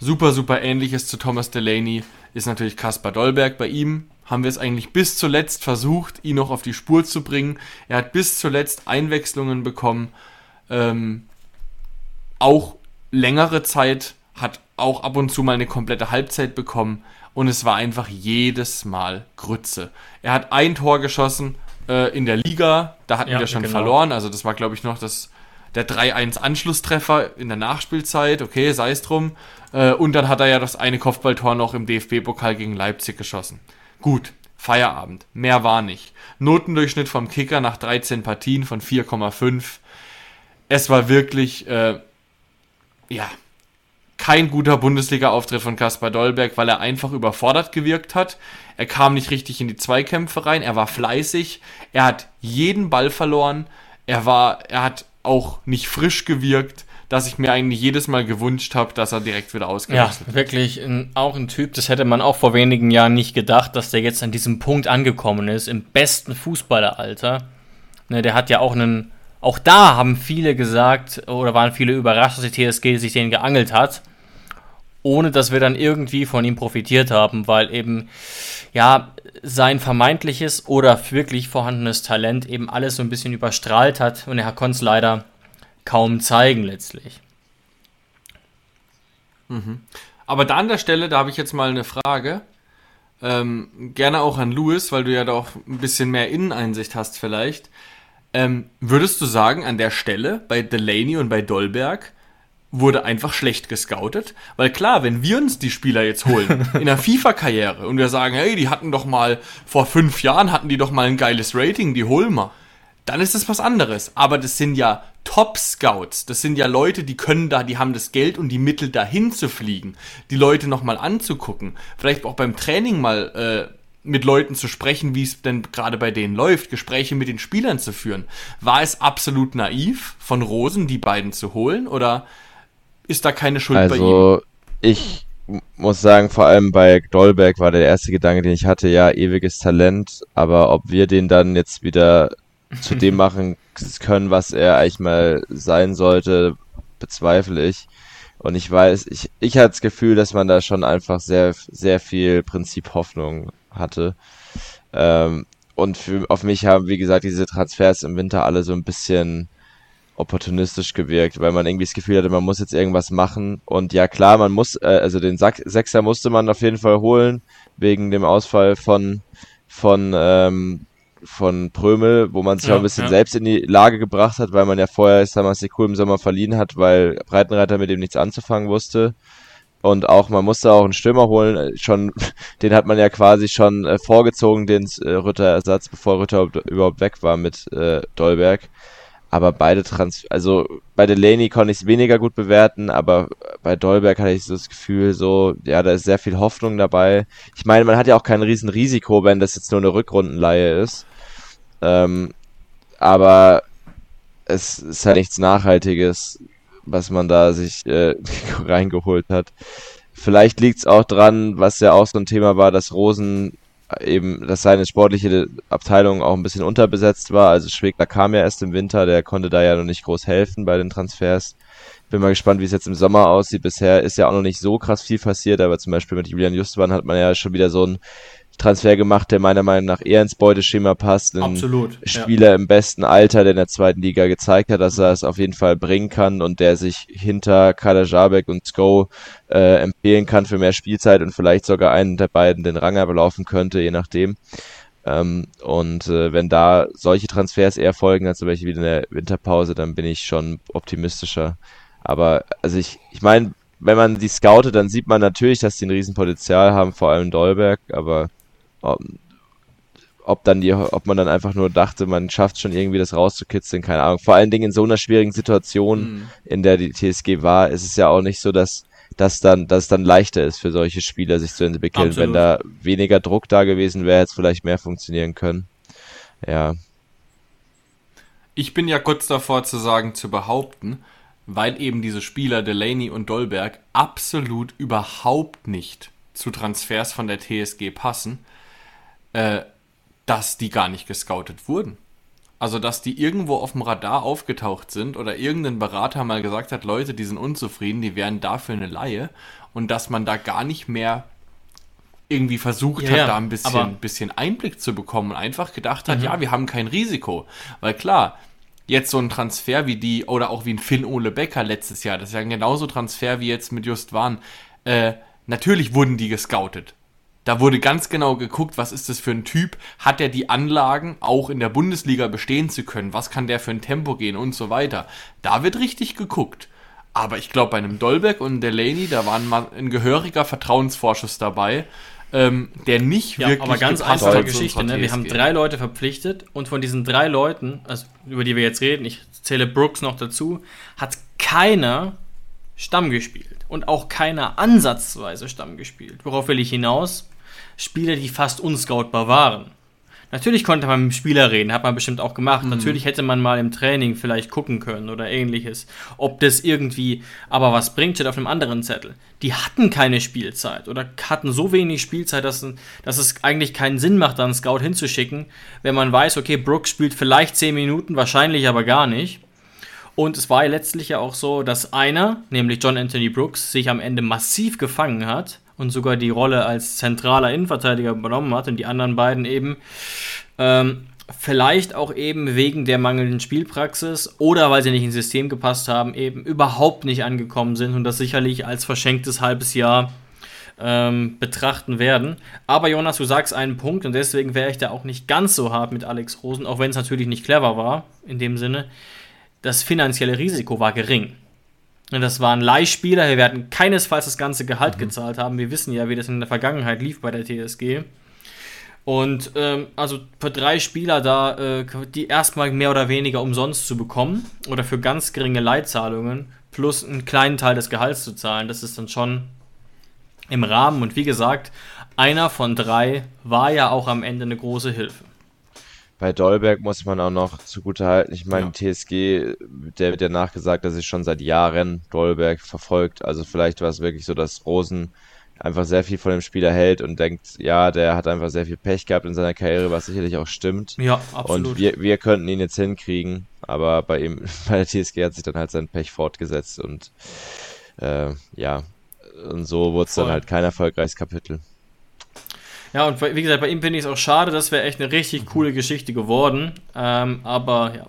super, super ähnlich ist zu Thomas Delaney, ist natürlich Kaspar Dollberg. Bei ihm haben wir es eigentlich bis zuletzt versucht, ihn noch auf die Spur zu bringen. Er hat bis zuletzt Einwechslungen bekommen, ähm, auch längere Zeit, hat auch ab und zu mal eine komplette Halbzeit bekommen und es war einfach jedes Mal Grütze. Er hat ein Tor geschossen äh, in der Liga, da hatten ja, wir schon genau. verloren, also das war glaube ich noch das der 3-1 Anschlusstreffer in der Nachspielzeit, okay, sei es drum. Äh, und dann hat er ja das eine Kopfballtor noch im DFB-Pokal gegen Leipzig geschossen. Gut, Feierabend. Mehr war nicht. Notendurchschnitt vom Kicker nach 13 Partien von 4,5. Es war wirklich, äh, ja, kein guter Bundesliga-Auftritt von Kaspar Dollberg, weil er einfach überfordert gewirkt hat. Er kam nicht richtig in die Zweikämpfe rein. Er war fleißig. Er hat jeden Ball verloren. Er war, er hat auch nicht frisch gewirkt dass ich mir eigentlich jedes Mal gewünscht habe, dass er direkt wieder ausgewechselt Ja, wirklich ein, auch ein Typ, das hätte man auch vor wenigen Jahren nicht gedacht, dass der jetzt an diesem Punkt angekommen ist, im besten Fußballeralter. Ne, der hat ja auch einen auch da haben viele gesagt oder waren viele überrascht, dass die TSG sich den geangelt hat, ohne dass wir dann irgendwie von ihm profitiert haben, weil eben ja sein vermeintliches oder wirklich vorhandenes Talent eben alles so ein bisschen überstrahlt hat und er konnte es leider kaum zeigen letztlich. Mhm. Aber da an der Stelle, da habe ich jetzt mal eine Frage. Ähm, gerne auch an Louis, weil du ja doch ein bisschen mehr Inneneinsicht hast vielleicht. Ähm, würdest du sagen, an der Stelle bei Delaney und bei Dolberg wurde einfach schlecht gescoutet? Weil klar, wenn wir uns die Spieler jetzt holen in der FIFA-Karriere und wir sagen, hey, die hatten doch mal vor fünf Jahren hatten die doch mal ein geiles Rating, die holen wir dann ist das was anderes. Aber das sind ja Top-Scouts. Das sind ja Leute, die können da, die haben das Geld und die Mittel dahin zu fliegen, die Leute nochmal anzugucken. Vielleicht auch beim Training mal äh, mit Leuten zu sprechen, wie es denn gerade bei denen läuft, Gespräche mit den Spielern zu führen. War es absolut naiv von Rosen, die beiden zu holen oder ist da keine Schuld also, bei ihm? Also, ich muss sagen, vor allem bei Dolberg war der erste Gedanke, den ich hatte, ja, ewiges Talent, aber ob wir den dann jetzt wieder zu dem machen können, was er eigentlich mal sein sollte, bezweifle ich. Und ich weiß, ich, ich hatte das Gefühl, dass man da schon einfach sehr, sehr viel Prinzip Hoffnung hatte. Ähm, und für, auf mich haben, wie gesagt, diese Transfers im Winter alle so ein bisschen opportunistisch gewirkt, weil man irgendwie das Gefühl hatte, man muss jetzt irgendwas machen. Und ja, klar, man muss, äh, also den Sack, Sechser musste man auf jeden Fall holen, wegen dem Ausfall von, von ähm, von Prömel, wo man sich ja, auch ein bisschen ja. selbst in die Lage gebracht hat, weil man ja vorher Samaseko im Sommer verliehen hat, weil Breitenreiter mit dem nichts anzufangen wusste. Und auch, man musste auch einen Stürmer holen, schon, den hat man ja quasi schon äh, vorgezogen, den äh, Rütter-Ersatz, bevor Rütter überhaupt weg war mit äh, Dolberg. Aber beide Trans, also bei Delaney konnte ich es weniger gut bewerten, aber bei Dolberg hatte ich so das Gefühl, so, ja, da ist sehr viel Hoffnung dabei. Ich meine, man hat ja auch kein Riesenrisiko, wenn das jetzt nur eine Rückrundenleihe ist. Ähm, aber es ist halt nichts Nachhaltiges, was man da sich äh, reingeholt hat. Vielleicht liegt es auch dran, was ja auch so ein Thema war, dass Rosen eben, dass seine sportliche Abteilung auch ein bisschen unterbesetzt war. Also Schwegler kam ja erst im Winter, der konnte da ja noch nicht groß helfen bei den Transfers. Bin mal gespannt, wie es jetzt im Sommer aussieht. Bisher ist ja auch noch nicht so krass viel passiert, aber zum Beispiel mit Julian Justwan hat man ja schon wieder so ein Transfer gemacht, der meiner Meinung nach eher ins Beuteschema passt. Ein Absolut. Spieler ja. im besten Alter, der in der zweiten Liga gezeigt hat, dass er es auf jeden Fall bringen kann und der sich hinter Kader Jabek und Sko äh, empfehlen kann für mehr Spielzeit und vielleicht sogar einen der beiden den Rang ablaufen könnte, je nachdem. Ähm, und äh, wenn da solche Transfers eher folgen als welche wie in der Winterpause, dann bin ich schon optimistischer. Aber also ich, ich meine, wenn man die scoutet, dann sieht man natürlich, dass die ein Riesenpotenzial haben, vor allem Dolberg, aber ob, dann die, ob man dann einfach nur dachte, man schafft schon irgendwie das rauszukitzeln, keine Ahnung. Vor allen Dingen in so einer schwierigen Situation, mhm. in der die TSG war, ist es ja auch nicht so, dass dass dann, dass es dann leichter ist für solche Spieler, sich zu entwickeln. Absolut. Wenn da weniger Druck da gewesen wäre, hätte es vielleicht mehr funktionieren können. Ja. Ich bin ja kurz davor zu sagen, zu behaupten, weil eben diese Spieler Delaney und Dolberg absolut überhaupt nicht zu Transfers von der TSG passen, äh, dass die gar nicht gescoutet wurden. Also, dass die irgendwo auf dem Radar aufgetaucht sind oder irgendein Berater mal gesagt hat, Leute, die sind unzufrieden, die wären dafür eine Laie und dass man da gar nicht mehr irgendwie versucht ja, hat, da ein bisschen, bisschen Einblick zu bekommen und einfach gedacht hat, mhm. ja, wir haben kein Risiko. Weil klar, jetzt so ein Transfer wie die, oder auch wie ein Finn Ole Becker letztes Jahr, das ist ja genauso Transfer wie jetzt mit Just Waren, äh, natürlich wurden die gescoutet. Da wurde ganz genau geguckt, was ist das für ein Typ, hat er die Anlagen, auch in der Bundesliga bestehen zu können, was kann der für ein Tempo gehen und so weiter. Da wird richtig geguckt. Aber ich glaube, bei einem Dolbeck und Delaney, da war ein gehöriger Vertrauensvorschuss dabei, ähm, der nicht ja, wirklich. Aber ganz einfache Geschichte, ne? Wir haben drei Leute verpflichtet und von diesen drei Leuten, also über die wir jetzt reden, ich zähle Brooks noch dazu, hat keiner Stamm gespielt und auch keiner ansatzweise Stamm gespielt. Worauf will ich hinaus? Spieler, die fast unscoutbar waren. Natürlich konnte man mit dem Spieler reden, hat man bestimmt auch gemacht. Mhm. Natürlich hätte man mal im Training vielleicht gucken können oder ähnliches, ob das irgendwie, aber was bringt, steht auf einem anderen Zettel. Die hatten keine Spielzeit oder hatten so wenig Spielzeit, dass, dass es eigentlich keinen Sinn macht, da einen Scout hinzuschicken, wenn man weiß, okay, Brooks spielt vielleicht 10 Minuten, wahrscheinlich aber gar nicht. Und es war ja letztlich ja auch so, dass einer, nämlich John Anthony Brooks, sich am Ende massiv gefangen hat und sogar die Rolle als zentraler Innenverteidiger übernommen hat und die anderen beiden eben ähm, vielleicht auch eben wegen der mangelnden Spielpraxis oder weil sie nicht ins System gepasst haben, eben überhaupt nicht angekommen sind und das sicherlich als verschenktes halbes Jahr ähm, betrachten werden. Aber Jonas, du sagst einen Punkt und deswegen wäre ich da auch nicht ganz so hart mit Alex Rosen, auch wenn es natürlich nicht clever war in dem Sinne. Das finanzielle Risiko war gering. Das waren Leihspieler, wir werden keinesfalls das ganze Gehalt mhm. gezahlt haben. Wir wissen ja, wie das in der Vergangenheit lief bei der TSG. Und ähm, also für drei Spieler da, äh, die erstmal mehr oder weniger umsonst zu bekommen oder für ganz geringe Leitzahlungen plus einen kleinen Teil des Gehalts zu zahlen, das ist dann schon im Rahmen. Und wie gesagt, einer von drei war ja auch am Ende eine große Hilfe. Bei Dolberg muss man auch noch zugutehalten. Ich meine, ja. TSG, der wird ja nachgesagt, dass sich schon seit Jahren Dolberg verfolgt. Also vielleicht war es wirklich so, dass Rosen einfach sehr viel von dem Spieler hält und denkt, ja, der hat einfach sehr viel Pech gehabt in seiner Karriere, was sicherlich auch stimmt. Ja, absolut. Und wir, wir könnten ihn jetzt hinkriegen, aber bei ihm, bei der TSG hat sich dann halt sein Pech fortgesetzt und äh, ja, und so wurde es dann halt kein erfolgreiches Kapitel. Ja, und wie gesagt, bei ihm finde ich es auch schade, das wäre echt eine richtig coole Geschichte geworden. Ähm, aber ja,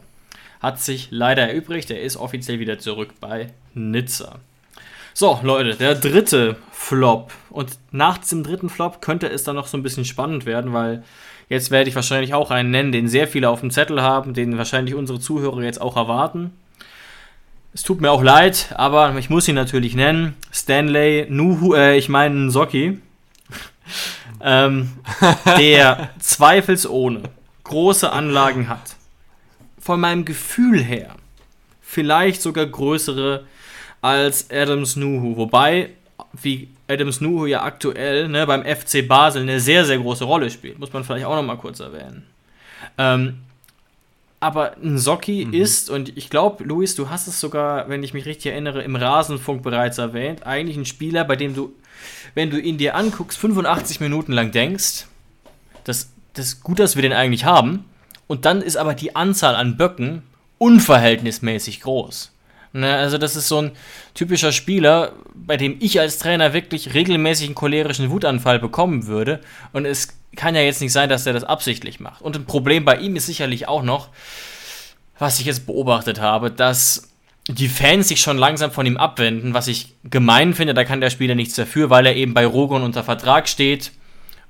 hat sich leider erübrigt. Er ist offiziell wieder zurück bei Nizza. So, Leute, der dritte Flop. Und nach dem dritten Flop könnte es dann noch so ein bisschen spannend werden, weil jetzt werde ich wahrscheinlich auch einen nennen, den sehr viele auf dem Zettel haben, den wahrscheinlich unsere Zuhörer jetzt auch erwarten. Es tut mir auch leid, aber ich muss ihn natürlich nennen. Stanley Nuhu, äh, ich meine Soki ähm, der zweifelsohne große Anlagen hat. Von meinem Gefühl her vielleicht sogar größere als Adams Nuhu. Wobei, wie Adams Nuhu ja aktuell ne, beim FC Basel eine sehr, sehr große Rolle spielt. Muss man vielleicht auch noch mal kurz erwähnen. Ähm, aber ein Socki mhm. ist, und ich glaube, Luis, du hast es sogar, wenn ich mich richtig erinnere, im Rasenfunk bereits erwähnt, eigentlich ein Spieler, bei dem du wenn du ihn dir anguckst, 85 Minuten lang denkst, das, das ist gut, dass wir den eigentlich haben. Und dann ist aber die Anzahl an Böcken unverhältnismäßig groß. Ne, also das ist so ein typischer Spieler, bei dem ich als Trainer wirklich regelmäßig einen cholerischen Wutanfall bekommen würde. Und es kann ja jetzt nicht sein, dass er das absichtlich macht. Und ein Problem bei ihm ist sicherlich auch noch, was ich jetzt beobachtet habe, dass die Fans sich schon langsam von ihm abwenden, was ich gemein finde, da kann der Spieler nichts dafür, weil er eben bei Rogon unter Vertrag steht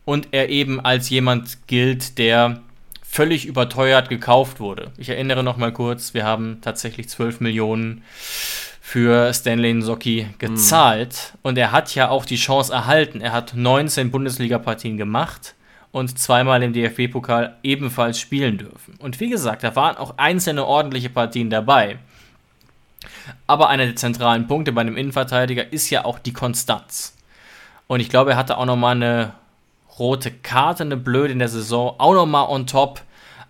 und er eben als jemand gilt, der völlig überteuert gekauft wurde. Ich erinnere noch mal kurz, wir haben tatsächlich 12 Millionen für Stanley Nsocki gezahlt mhm. und er hat ja auch die Chance erhalten. Er hat 19 Bundesliga-Partien gemacht und zweimal im DFB-Pokal ebenfalls spielen dürfen. Und wie gesagt, da waren auch einzelne ordentliche Partien dabei. Aber einer der zentralen Punkte bei einem Innenverteidiger ist ja auch die Konstanz. Und ich glaube, er hatte auch nochmal eine rote Karte, eine blöde in der Saison, auch nochmal on top.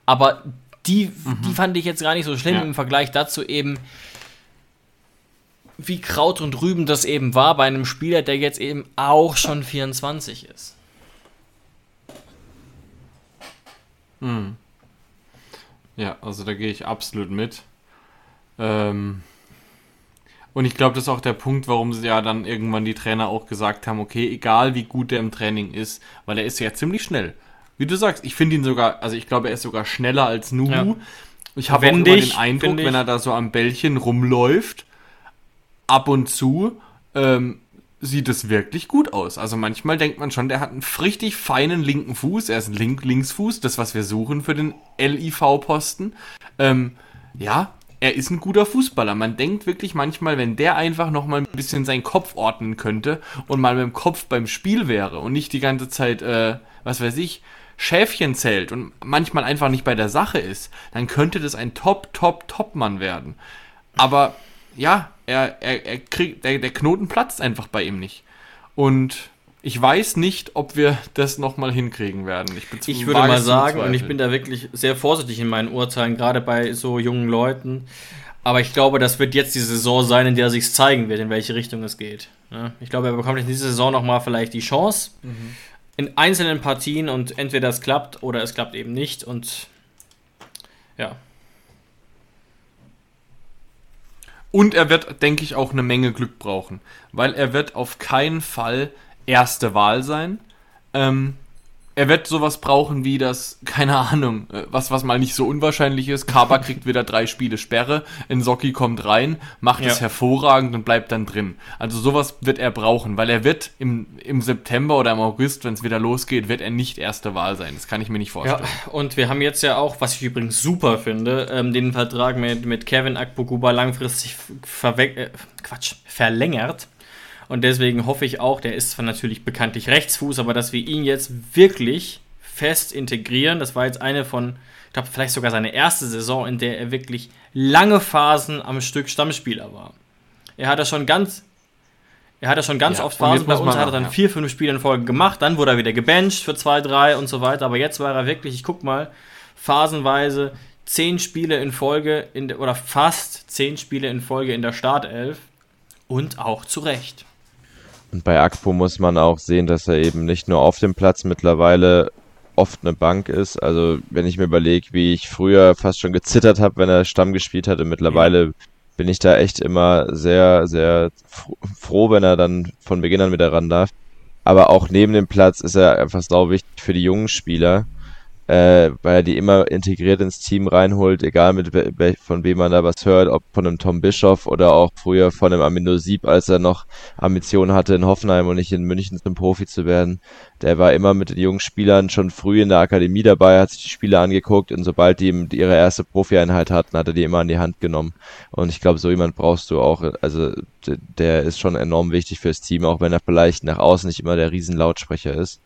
Aber die, mhm. die fand ich jetzt gar nicht so schlimm ja. im Vergleich dazu eben, wie Kraut und Rüben das eben war bei einem Spieler, der jetzt eben auch schon 24 ist. Mhm. Ja, also da gehe ich absolut mit. Ähm, und ich glaube, das ist auch der Punkt, warum sie ja dann irgendwann die Trainer auch gesagt haben, okay, egal wie gut der im Training ist, weil er ist ja ziemlich schnell. Wie du sagst, ich finde ihn sogar, also ich glaube, er ist sogar schneller als Nuhu. Ja. Ich habe auch immer den Eindruck, wenn er da so am Bällchen rumläuft, ab und zu, ähm, sieht es wirklich gut aus. Also manchmal denkt man schon, der hat einen richtig feinen linken Fuß. Er ist ein Link Linksfuß, das was wir suchen für den LIV-Posten. Ähm, ja, er ist ein guter Fußballer. Man denkt wirklich manchmal, wenn der einfach noch mal ein bisschen seinen Kopf ordnen könnte und mal mit dem Kopf beim Spiel wäre und nicht die ganze Zeit, äh, was weiß ich, Schäfchen zählt und manchmal einfach nicht bei der Sache ist, dann könnte das ein Top, Top, Top-Mann werden. Aber ja, er, er, er kriegt, der, der Knoten platzt einfach bei ihm nicht. Und ich weiß nicht, ob wir das nochmal hinkriegen werden. Ich, ich würde mal sagen, und ich bin da wirklich sehr vorsichtig in meinen Urteilen, gerade bei so jungen Leuten. Aber ich glaube, das wird jetzt die Saison sein, in der sich zeigen wird, in welche Richtung es geht. Ich glaube, er bekommt in dieser Saison nochmal vielleicht die Chance mhm. in einzelnen Partien und entweder es klappt oder es klappt eben nicht. Und ja. Und er wird, denke ich, auch eine Menge Glück brauchen, weil er wird auf keinen Fall erste Wahl sein. Ähm, er wird sowas brauchen wie das, keine Ahnung, äh, was, was mal nicht so unwahrscheinlich ist. Kaba kriegt wieder drei Spiele Sperre, Nsocki kommt rein, macht ja. es hervorragend und bleibt dann drin. Also sowas wird er brauchen, weil er wird im, im September oder im August, wenn es wieder losgeht, wird er nicht erste Wahl sein. Das kann ich mir nicht vorstellen. Ja, und wir haben jetzt ja auch, was ich übrigens super finde, ähm, den Vertrag mit, mit Kevin Akpokuba langfristig äh, Quatsch, verlängert. Und deswegen hoffe ich auch, der ist zwar natürlich bekanntlich Rechtsfuß, aber dass wir ihn jetzt wirklich fest integrieren. Das war jetzt eine von, ich glaube, vielleicht sogar seine erste Saison, in der er wirklich lange Phasen am Stück Stammspieler war. Er hat das schon ganz, er hat das schon ganz ja, oft Phasen bei uns, hat er dann ja. vier, fünf Spiele in Folge gemacht, dann wurde er wieder gebencht für zwei, drei und so weiter. Aber jetzt war er wirklich, ich guck mal, phasenweise zehn Spiele in Folge in, oder fast zehn Spiele in Folge in der Startelf und auch zu Recht. Und bei Akpo muss man auch sehen, dass er eben nicht nur auf dem Platz mittlerweile oft eine Bank ist. Also wenn ich mir überlege, wie ich früher fast schon gezittert habe, wenn er Stamm gespielt hatte, mittlerweile bin ich da echt immer sehr, sehr froh, wenn er dann von Beginn an wieder ran darf. Aber auch neben dem Platz ist er einfach sau wichtig für die jungen Spieler äh, weil er die immer integriert ins Team reinholt, egal mit von wem man da was hört, ob von einem Tom Bischoff oder auch früher von einem Amino Sieb, als er noch Ambitionen hatte in Hoffenheim und nicht in München zum Profi zu werden. Der war immer mit den jungen Spielern schon früh in der Akademie dabei, hat sich die Spiele angeguckt und sobald die ihre erste Profi-Einheit hatten, hat er die immer an die Hand genommen. Und ich glaube, so jemand brauchst du auch. Also der ist schon enorm wichtig fürs Team, auch wenn er vielleicht nach außen nicht immer der Riesenlautsprecher ist.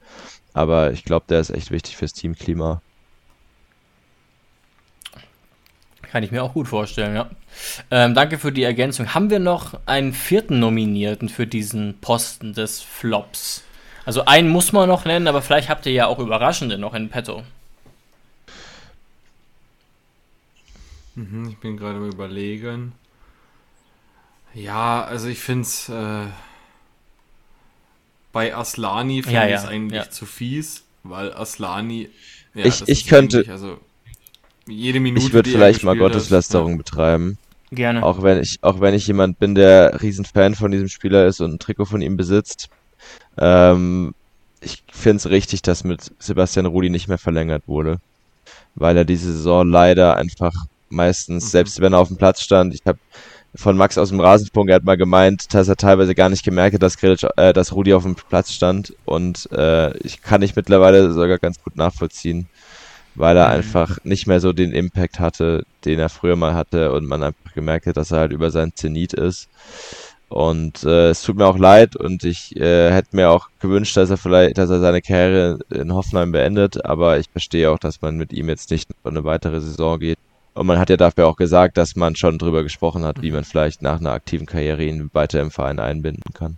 Aber ich glaube, der ist echt wichtig fürs Teamklima. Kann ich mir auch gut vorstellen, ja. Ähm, danke für die Ergänzung. Haben wir noch einen vierten Nominierten für diesen Posten des Flops? Also einen muss man noch nennen, aber vielleicht habt ihr ja auch Überraschende noch in petto. Mhm, ich bin gerade am überlegen. Ja, also ich finde es äh, bei Aslani finde ja, ich es ja, eigentlich ja. zu fies, weil Aslani. ich ich könnte. Also, jede Minute. Ich würde vielleicht mal Gotteslästerung ist, betreiben. Gerne. Auch wenn ich, auch wenn ich jemand bin, der Riesenfan von diesem Spieler ist und ein Trikot von ihm besitzt. Ähm, ich finde es richtig, dass mit Sebastian Rudi nicht mehr verlängert wurde. Weil er diese Saison leider einfach meistens, mhm. selbst wenn er auf dem Platz stand, ich habe von Max aus dem Rasenfunk, er hat mal gemeint, dass er teilweise gar nicht gemerkt hat, dass, Grilic, äh, dass Rudi auf dem Platz stand. Und äh, ich kann ich mittlerweile sogar ganz gut nachvollziehen, weil er mhm. einfach nicht mehr so den Impact hatte, den er früher mal hatte und man einfach gemerkt hat, dass er halt über sein Zenit ist. Und äh, es tut mir auch leid und ich äh, hätte mir auch gewünscht, dass er vielleicht, dass er seine Karriere in Hoffenheim beendet, aber ich verstehe auch, dass man mit ihm jetzt nicht eine weitere Saison geht. Und man hat ja dafür auch gesagt, dass man schon drüber gesprochen hat, wie man vielleicht nach einer aktiven Karriere ihn weiter im Verein einbinden kann.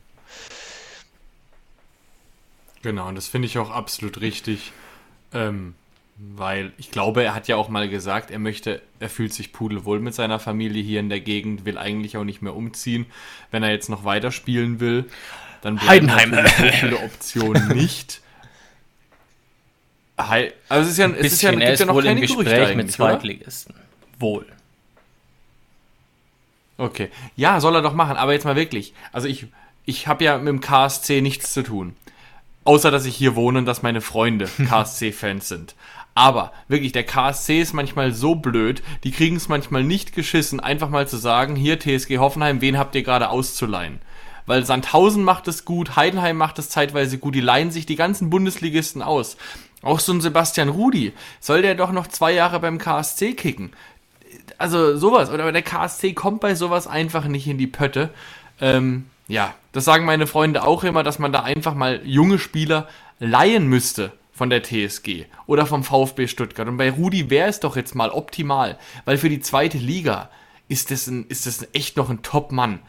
Genau, und das finde ich auch absolut richtig, ähm, weil ich glaube, er hat ja auch mal gesagt, er möchte, er fühlt sich pudelwohl mit seiner Familie hier in der Gegend, will eigentlich auch nicht mehr umziehen. Wenn er jetzt noch weiterspielen will, dann bleiben natürlich so viele Optionen nicht. Also es ist ja, es ist ja, gibt ja noch keine Gespräch mit Zweitligisten. Oder? Wohl. Okay. Ja, soll er doch machen, aber jetzt mal wirklich. Also ich, ich habe ja mit dem KSC nichts zu tun. Außer, dass ich hier wohne und dass meine Freunde KSC-Fans sind. Aber wirklich, der KSC ist manchmal so blöd, die kriegen es manchmal nicht geschissen, einfach mal zu sagen, hier TSG Hoffenheim, wen habt ihr gerade auszuleihen? Weil Sandhausen macht es gut, Heidenheim macht es zeitweise gut, die leihen sich die ganzen Bundesligisten aus. Auch so ein Sebastian Rudi, soll der doch noch zwei Jahre beim KSC kicken? Also sowas. Oder der KSC kommt bei sowas einfach nicht in die Pötte. Ähm, ja, das sagen meine Freunde auch immer, dass man da einfach mal junge Spieler leihen müsste von der TSG oder vom VfB Stuttgart. Und bei Rudi wäre es doch jetzt mal optimal, weil für die zweite Liga ist das, ein, ist das echt noch ein Top-Mann.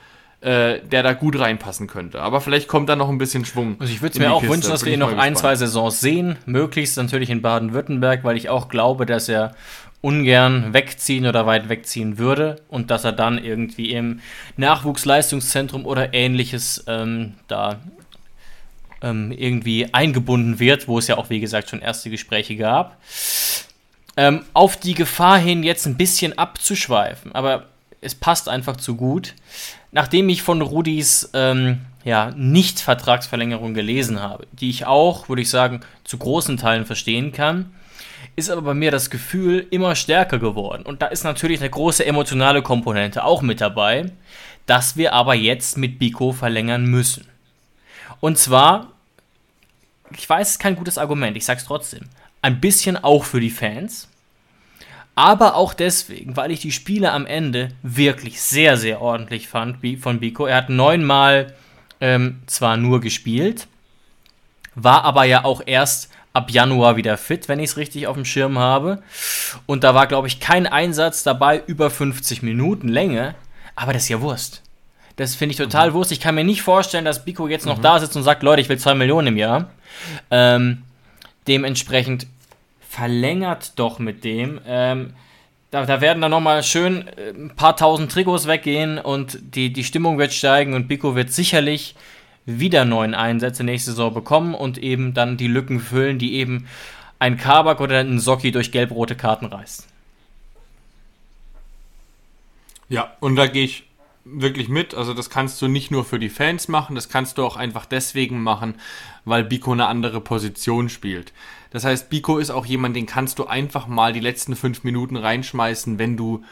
äh, der da gut reinpassen könnte. Aber vielleicht kommt da noch ein bisschen Schwung. Also ich würde es mir auch Kiste. wünschen, dass wir ihn noch ein, zwei Saisons sehen. Möglichst natürlich in Baden-Württemberg, weil ich auch glaube, dass er ungern wegziehen oder weit wegziehen würde und dass er dann irgendwie im Nachwuchsleistungszentrum oder ähnliches ähm, da ähm, irgendwie eingebunden wird, wo es ja auch, wie gesagt, schon erste Gespräche gab. Ähm, auf die Gefahr hin, jetzt ein bisschen abzuschweifen, aber es passt einfach zu gut. Nachdem ich von Rudis ähm, ja, Nicht-Vertragsverlängerung gelesen habe, die ich auch, würde ich sagen, zu großen Teilen verstehen kann, ist aber bei mir das Gefühl immer stärker geworden. Und da ist natürlich eine große emotionale Komponente auch mit dabei, dass wir aber jetzt mit Biko verlängern müssen. Und zwar, ich weiß, es ist kein gutes Argument, ich sag's trotzdem, ein bisschen auch für die Fans, aber auch deswegen, weil ich die Spiele am Ende wirklich sehr, sehr ordentlich fand von Biko. Er hat neunmal ähm, zwar nur gespielt, war aber ja auch erst ab Januar wieder fit, wenn ich es richtig auf dem Schirm habe. Und da war, glaube ich, kein Einsatz dabei über 50 Minuten Länge. Aber das ist ja Wurst. Das finde ich total mhm. Wurst. Ich kann mir nicht vorstellen, dass Biko jetzt noch mhm. da sitzt und sagt, Leute, ich will 2 Millionen im Jahr. Ähm, dementsprechend verlängert doch mit dem. Ähm, da, da, werden dann nochmal schön äh, ein paar tausend Trikots weggehen und die, die Stimmung wird steigen und Biko wird sicherlich wieder neuen Einsätze nächste Saison bekommen und eben dann die Lücken füllen, die eben ein Kabak oder ein Socki durch gelb-rote Karten reißt. Ja, und da gehe ich wirklich mit. Also das kannst du nicht nur für die Fans machen, das kannst du auch einfach deswegen machen, weil Biko eine andere Position spielt. Das heißt, Biko ist auch jemand, den kannst du einfach mal die letzten fünf Minuten reinschmeißen, wenn du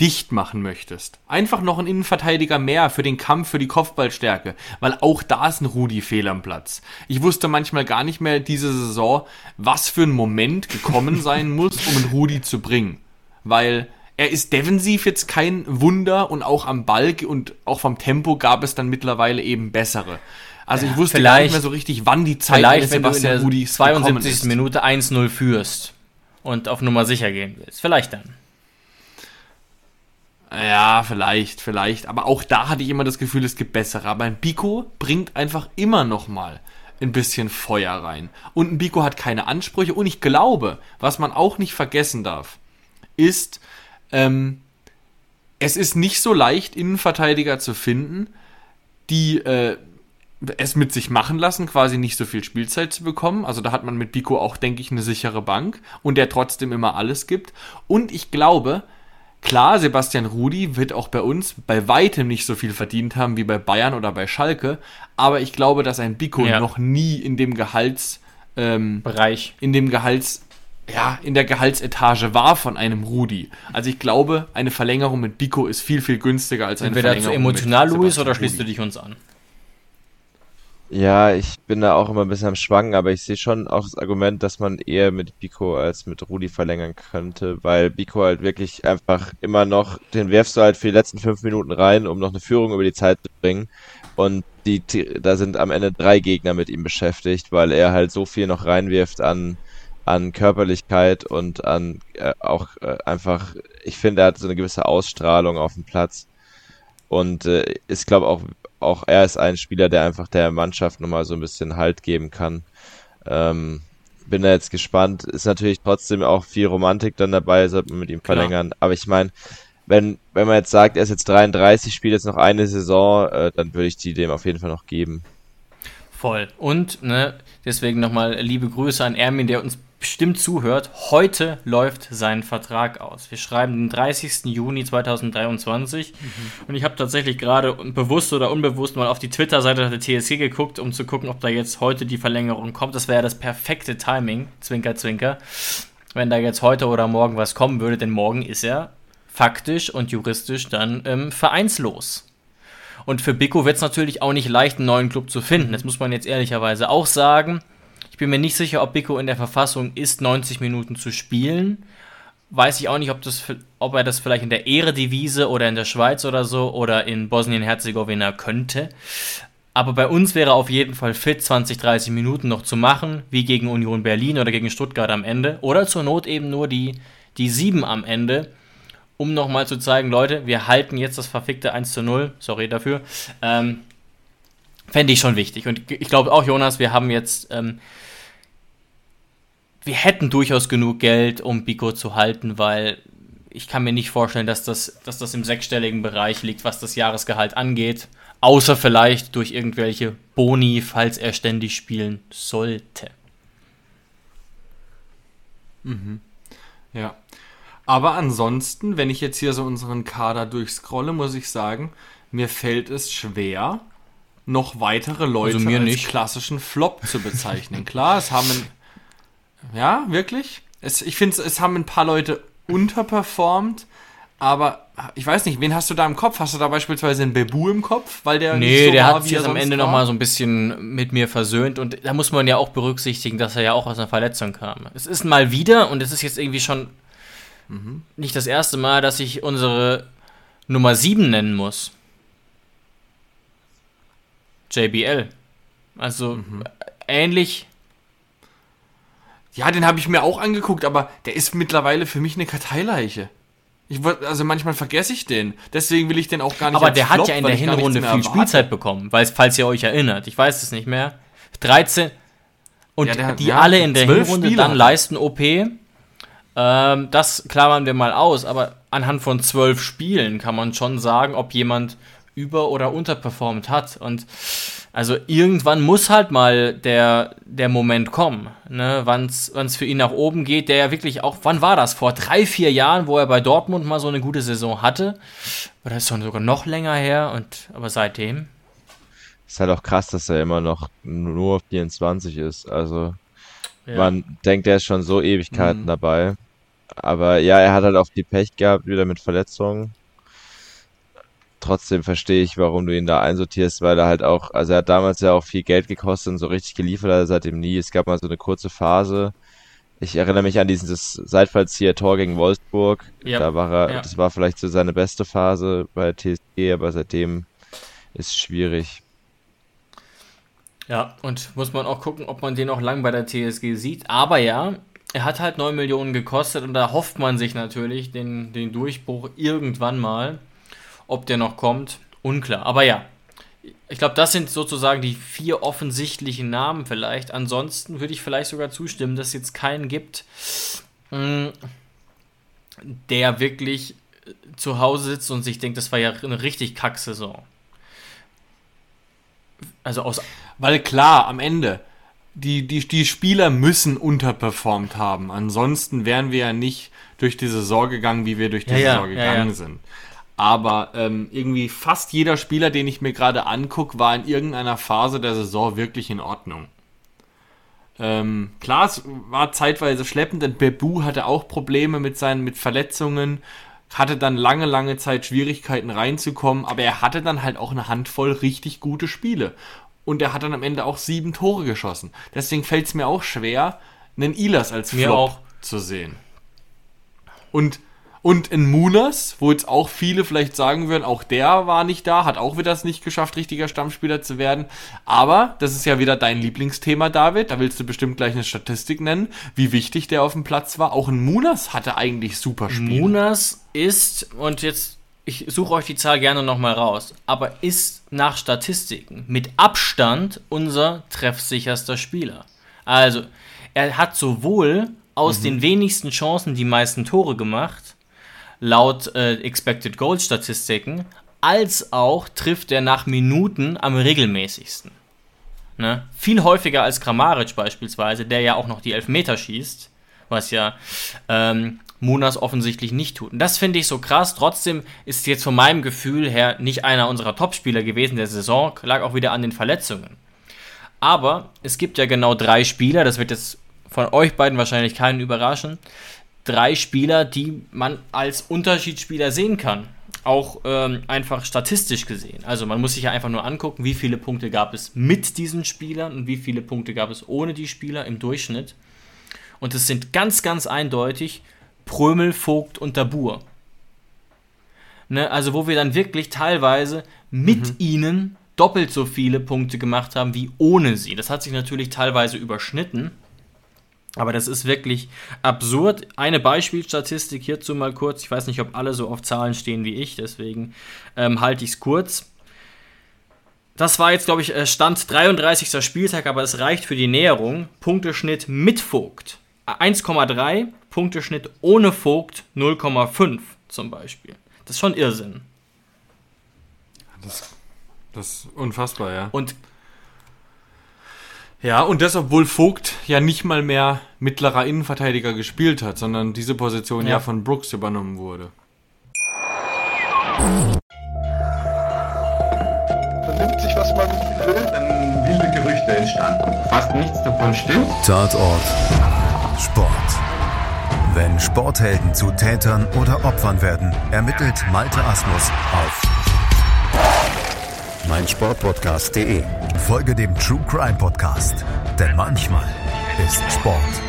dicht machen möchtest. Einfach noch ein Innenverteidiger mehr für den Kampf, für die Kopfballstärke, weil auch da ist ein Rudi fehl am Platz. Ich wusste manchmal gar nicht mehr diese Saison, was für ein Moment gekommen sein muss, um einen Rudi zu bringen. Weil er ist defensiv jetzt kein Wunder und auch am Ball und auch vom Tempo gab es dann mittlerweile eben bessere. Also ich wusste gar nicht mehr so richtig, wann die Zeit vielleicht, ist, wenn du in der Rudi 72. Minute 1-0 führst und auf Nummer sicher gehen willst. Vielleicht dann. Ja, vielleicht, vielleicht. Aber auch da hatte ich immer das Gefühl, es gibt bessere. Aber ein Biko bringt einfach immer noch mal ein bisschen Feuer rein. Und ein Biko hat keine Ansprüche. Und ich glaube, was man auch nicht vergessen darf, ist, ähm, es ist nicht so leicht, Innenverteidiger zu finden, die äh, es mit sich machen lassen, quasi nicht so viel Spielzeit zu bekommen. Also da hat man mit Biko auch, denke ich, eine sichere Bank und der trotzdem immer alles gibt. Und ich glaube, Klar, Sebastian Rudi wird auch bei uns bei weitem nicht so viel verdient haben wie bei Bayern oder bei Schalke, aber ich glaube, dass ein Biko ja. noch nie in dem Gehalts ähm, Bereich, in dem Gehalts ja, in der Gehaltsetage war von einem Rudi. Also ich glaube, eine Verlängerung mit Biko ist viel, viel günstiger als eine Entweder Verlängerung zu emotional, Luis, oder schließt du dich uns an? Ja, ich bin da auch immer ein bisschen am Schwanken, aber ich sehe schon auch das Argument, dass man eher mit Biko als mit Rudi verlängern könnte, weil Biko halt wirklich einfach immer noch, den werfst du halt für die letzten fünf Minuten rein, um noch eine Führung über die Zeit zu bringen. Und die, da sind am Ende drei Gegner mit ihm beschäftigt, weil er halt so viel noch reinwirft an, an Körperlichkeit und an äh, auch äh, einfach, ich finde, er hat so eine gewisse Ausstrahlung auf dem Platz. Und äh, ich glaube auch auch er ist ein Spieler, der einfach der Mannschaft nochmal so ein bisschen Halt geben kann. Ähm, bin da jetzt gespannt. Ist natürlich trotzdem auch viel Romantik dann dabei, sollte man mit ihm verlängern. Klar. Aber ich meine, wenn, wenn man jetzt sagt, er ist jetzt 33, spielt jetzt noch eine Saison, äh, dann würde ich die dem auf jeden Fall noch geben. Voll. Und, ne, deswegen nochmal liebe Grüße an Ermin, der uns bestimmt zuhört, heute läuft sein Vertrag aus. Wir schreiben den 30. Juni 2023 mhm. und ich habe tatsächlich gerade bewusst oder unbewusst mal auf die Twitter-Seite der TSG geguckt, um zu gucken, ob da jetzt heute die Verlängerung kommt. Das wäre ja das perfekte Timing, Zwinker, Zwinker, wenn da jetzt heute oder morgen was kommen würde, denn morgen ist er faktisch und juristisch dann ähm, vereinslos. Und für Biko wird es natürlich auch nicht leicht, einen neuen Club zu finden. Das muss man jetzt ehrlicherweise auch sagen. Ich bin mir nicht sicher, ob Biko in der Verfassung ist, 90 Minuten zu spielen. Weiß ich auch nicht, ob, das, ob er das vielleicht in der Ehredivise oder in der Schweiz oder so oder in Bosnien-Herzegowina könnte. Aber bei uns wäre auf jeden Fall fit, 20, 30 Minuten noch zu machen, wie gegen Union Berlin oder gegen Stuttgart am Ende. Oder zur Not eben nur die, die 7 am Ende. um nochmal zu zeigen, Leute, wir halten jetzt das verfickte 1 zu 0. Sorry dafür. Ähm, Fände ich schon wichtig. Und ich glaube auch, Jonas, wir haben jetzt, ähm, wir hätten durchaus genug Geld, um Biko zu halten, weil ich kann mir nicht vorstellen, dass das, dass das im sechsstelligen Bereich liegt, was das Jahresgehalt angeht. Außer vielleicht durch irgendwelche Boni, falls er ständig spielen sollte. Mhm. Ja. Aber ansonsten, wenn ich jetzt hier so unseren Kader durchscrolle, muss ich sagen, mir fällt es schwer, noch weitere Leute also mir als nicht. klassischen Flop zu bezeichnen. Klar, es haben. Ja, wirklich? Es, ich finde, es haben ein paar Leute unterperformt, aber ich weiß nicht, wen hast du da im Kopf? Hast du da beispielsweise einen Bebu im Kopf? Weil der nee, so der hat sich am Ende nochmal so ein bisschen mit mir versöhnt und da muss man ja auch berücksichtigen, dass er ja auch aus einer Verletzung kam. Es ist mal wieder und es ist jetzt irgendwie schon nicht das erste Mal, dass ich unsere Nummer 7 nennen muss. JBL. Also ähnlich. Ja, den habe ich mir auch angeguckt, aber der ist mittlerweile für mich eine Karteileiche. Ich, also manchmal vergesse ich den. Deswegen will ich den auch gar nicht Aber der hat Flop, ja in der Hinrunde viel. Spielzeit bekommen, weil, falls ihr euch erinnert. Ich weiß es nicht mehr. 13. Und Ja, der hat- die ja, alle in der Hinrunde Spiele dann hat leisten OP. Ähm, das klammern wir mal aus, aber anhand von zwölf Spielen kann man schon sagen, ob jemand über- oder unterperformt hat. Und also irgendwann muss halt mal der, der Moment kommen, ne, wann es für ihn nach oben geht, der ja wirklich auch, wann war das? Vor drei, vier Jahren, wo er bei Dortmund mal so eine gute Saison hatte. Oder ist schon sogar noch länger her, und aber seitdem. Ist halt auch krass, dass er immer noch nur 24 ist. Also Ja. man denkt, er ist schon so Ewigkeiten Mhm. dabei. Aber ja, er hat halt auch viel Pech gehabt, wieder mit Verletzungen. Trotzdem verstehe ich, warum du ihn da einsortierst, weil er halt auch, also er hat damals ja auch viel Geld gekostet und so richtig geliefert hat er seitdem nie. Es gab mal so eine kurze Phase. Ich erinnere mich an dieses Seitfallzieher-Tor gegen Wolfsburg. Ja, Da war er, ja. das war vielleicht so seine beste Phase bei TSG, aber seitdem ist es schwierig. Ja, und muss man auch gucken, ob man den noch lang bei der TSG sieht. Aber ja, er hat halt 9 Millionen gekostet und da hofft man sich natürlich den, den Durchbruch irgendwann mal. Ob der noch kommt, unklar. Aber ja, ich glaube, das sind sozusagen die vier offensichtlichen Namen vielleicht. Ansonsten würde ich vielleicht sogar zustimmen, dass es jetzt keinen gibt, mh, der wirklich äh, zu Hause sitzt und sich denkt, das war ja eine richtig Kack-Saison. Also aus Weil klar, am Ende, die, die, die Spieler müssen unterperformt haben. Ansonsten wären wir ja nicht durch die Saison gegangen, wie wir durch die ja, Saison ja, gegangen ja. sind. Aber ähm, irgendwie fast jeder Spieler, den ich mir gerade angucke, war in irgendeiner Phase der Saison wirklich in Ordnung. Ähm, klar, es war zeitweise schleppend, denn Bebu hatte auch Probleme mit seinen mit Verletzungen, hatte dann lange, lange Zeit Schwierigkeiten reinzukommen, aber er hatte dann halt auch eine Handvoll richtig gute Spiele. Und er hat dann am Ende auch sieben Tore geschossen. Deswegen fällt es mir auch schwer, einen Ilas als Mir Flop auch. zu sehen. Und, und in Munas, wo jetzt auch viele vielleicht sagen würden, auch der war nicht da, hat auch wieder es nicht geschafft, richtiger Stammspieler zu werden. Aber das ist ja wieder dein Lieblingsthema, David. Da willst du bestimmt gleich eine Statistik nennen, wie wichtig der auf dem Platz war. Auch in Munas hatte eigentlich super Spiele. Munas ist, und jetzt, ich suche euch die Zahl gerne nochmal raus, aber ist nach Statistiken mit Abstand unser treffsicherster Spieler. Also, er hat sowohl aus den wenigsten Chancen die meisten Tore gemacht, laut äh, Expected Goal Statistiken, als auch trifft er nach Minuten am regelmäßigsten. Ne? Viel häufiger als Kramaric beispielsweise, der ja auch noch die Elfmeter schießt, was ja ähm, Munas offensichtlich nicht tut. Und das finde ich so krass. Trotzdem ist jetzt von meinem Gefühl her nicht einer unserer Topspieler gewesen der Saison, lag auch wieder an den Verletzungen. Aber es gibt ja genau drei Spieler, das wird jetzt von euch beiden wahrscheinlich keinen überraschen, drei Spieler, die man als Unterschiedsspieler sehen kann. Auch ähm, einfach statistisch gesehen. Also man muss sich ja einfach nur angucken, wie viele Punkte gab es mit diesen Spielern und wie viele Punkte gab es ohne die Spieler im Durchschnitt. Und es sind ganz, ganz eindeutig Prömel, Vogt und Dabur. Ne, also wo wir dann wirklich teilweise mit ihnen doppelt so viele Punkte gemacht haben wie ohne sie. Das hat sich natürlich teilweise überschnitten. Aber das ist wirklich absurd. Eine Beispielstatistik hierzu mal kurz. Ich weiß nicht, ob alle so auf Zahlen stehen wie ich, deswegen ähm, halte ich es kurz. Das war jetzt, glaube ich, äh, Stand 33. Spieltag, aber es reicht für die Näherung. Punkteschnitt mit Vogt 1,3, Punkteschnitt ohne Vogt 0,5 zum Beispiel. Das ist schon Irrsinn. Das, das ist unfassbar, ja. Und ja, und das, obwohl Vogt ja nicht mal mehr mittlerer Innenverteidiger gespielt hat, sondern diese Position ja, ja von Brooks übernommen wurde. Vernimmt sich, was man will, dann wilde Gerüchte entstanden. Fast nichts davon stimmt. Tatort. Sport. Wenn Sporthelden zu Tätern oder Opfern werden, ermittelt Malte Asmus auf meinsportpodcast.de. Folge dem True Crime Podcast, denn manchmal ist Sport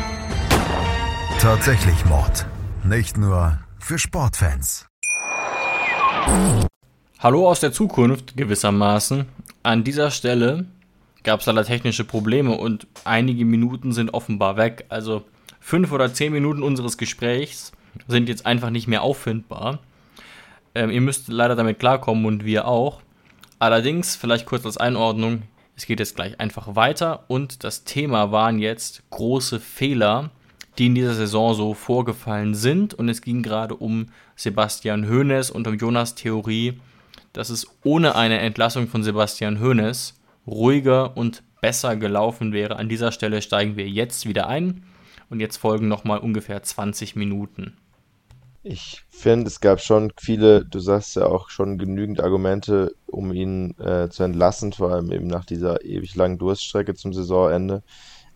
tatsächlich Mord. Nicht nur für Sportfans. Hallo aus der Zukunft gewissermaßen. An dieser Stelle gab es leider technische Probleme und einige Minuten sind offenbar weg. Also fünf oder zehn Minuten unseres Gesprächs sind jetzt einfach nicht mehr auffindbar. Ähm, ihr müsst leider damit klarkommen und wir auch. Allerdings, vielleicht kurz als Einordnung, es geht jetzt gleich einfach weiter und das Thema waren jetzt große Fehler, die in dieser Saison so vorgefallen sind und es ging gerade um Sebastian Hoeneß und um Jonas Theorie, dass es ohne eine Entlassung von Sebastian Hoeneß ruhiger und besser gelaufen wäre. An dieser Stelle steigen wir jetzt wieder ein und jetzt folgen nochmal ungefähr 20 Minuten. Ich finde, es gab schon viele, du sagst ja auch schon genügend Argumente, um ihn äh, zu entlassen, vor allem eben nach dieser ewig langen Durststrecke zum Saisonende.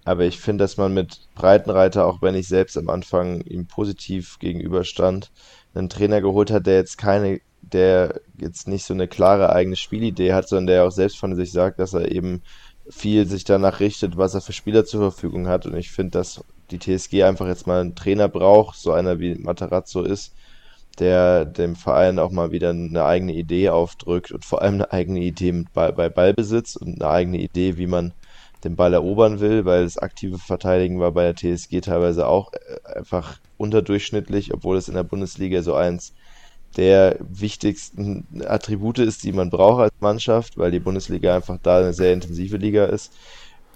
Aber ich finde, dass man mit Breitenreiter, auch wenn ich selbst am Anfang ihm positiv gegenüberstand, einen Trainer geholt hat, der jetzt keine, der jetzt nicht so eine klare eigene Spielidee hat, sondern der auch selbst von sich sagt, dass er eben viel sich danach richtet, was er für Spieler zur Verfügung hat. Und ich finde, dass die TSG einfach jetzt mal einen Trainer braucht, so einer wie Materazzo ist, der dem Verein auch mal wieder eine eigene Idee aufdrückt und vor allem eine eigene Idee bei, bei Ballbesitz und eine eigene Idee, wie man den Ball erobern will, weil das aktive Verteidigen war bei der TSG teilweise auch äh, einfach unterdurchschnittlich, obwohl es in der Bundesliga so eins der wichtigsten Attribute ist, die man braucht als Mannschaft, weil die Bundesliga einfach da eine sehr intensive Liga ist.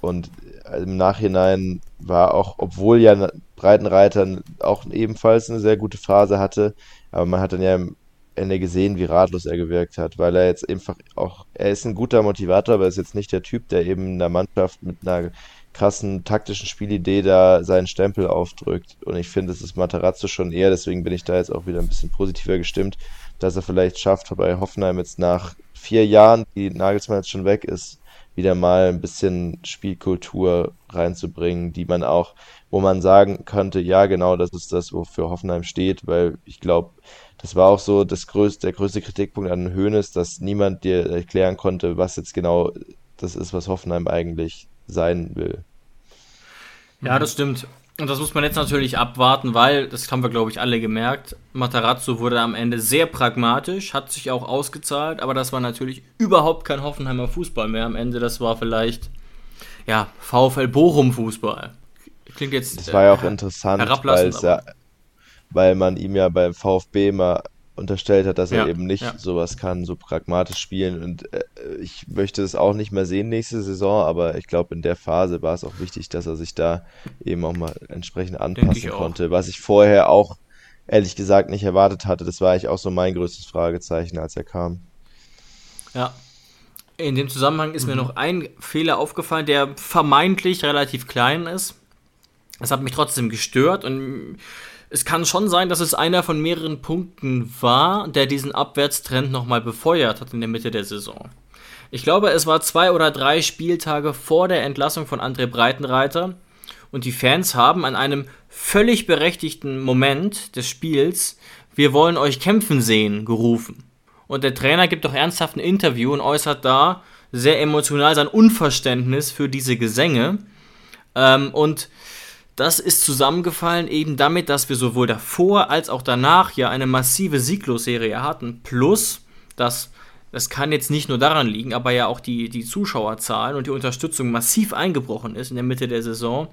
Und im Nachhinein war auch, obwohl ja Breitenreiter auch ebenfalls eine sehr gute Phase hatte, aber man hat dann ja am Ende gesehen, wie ratlos er gewirkt hat, weil er jetzt einfach auch, er ist ein guter Motivator, aber ist jetzt nicht der Typ, der eben in der Mannschaft mit einer krassen taktischen Spielidee da seinen Stempel aufdrückt. Und ich finde, es ist Materazzo schon eher, deswegen bin ich da jetzt auch wieder ein bisschen positiver gestimmt, dass er vielleicht schafft, bei Hoffenheim jetzt nach vier Jahren, die Nagelsmann jetzt schon weg ist, wieder mal ein bisschen Spielkultur reinzubringen, die man auch, wo man sagen könnte, ja, genau, das ist das, wofür Hoffenheim steht, weil ich glaube, das war auch so das größte, der größte Kritikpunkt an Höhnes, dass niemand dir erklären konnte, was jetzt genau das ist, was Hoffenheim eigentlich sein will. Ja, das stimmt. Und das muss man jetzt natürlich abwarten, weil, das haben wir, glaube ich, alle gemerkt, Matarazzo wurde am Ende sehr pragmatisch, hat sich auch ausgezahlt, aber das war natürlich überhaupt kein Hoffenheimer Fußball mehr am Ende. Das war vielleicht, ja, VfL Bochum Fußball. Klingt jetzt. Das war ja auch äh, interessant, weil, ja, weil man ihm ja beim VfB immer unterstellt hat, dass er ja, eben nicht ja. sowas kann, so pragmatisch spielen. Und äh, ich möchte es auch nicht mehr sehen nächste Saison, aber ich glaube, in der Phase war es auch wichtig, dass er sich da eben auch mal entsprechend anpassen konnte, was ich vorher auch ehrlich gesagt nicht erwartet hatte. Das war eigentlich auch so mein größtes Fragezeichen, als er kam. Ja. In dem Zusammenhang ist mhm. mir noch ein Fehler aufgefallen, der vermeintlich relativ klein ist. Das hat mich trotzdem gestört und es kann schon sein, dass es einer von mehreren Punkten war, der diesen Abwärtstrend nochmal befeuert hat in der Mitte der Saison. Ich glaube, es war zwei oder drei Spieltage vor der Entlassung von André Breitenreiter und die Fans haben an einem völlig berechtigten Moment des Spiels Wir wollen euch kämpfen sehen gerufen. Und der Trainer gibt doch ernsthaft ein Interview und äußert da sehr emotional sein Unverständnis für diese Gesänge. Ähm, und das ist zusammengefallen eben damit, dass wir sowohl davor als auch danach ja eine massive Sieglosserie hatten. Plus, dass das kann jetzt nicht nur daran liegen, aber ja auch die, die Zuschauerzahlen und die Unterstützung massiv eingebrochen ist in der Mitte der Saison,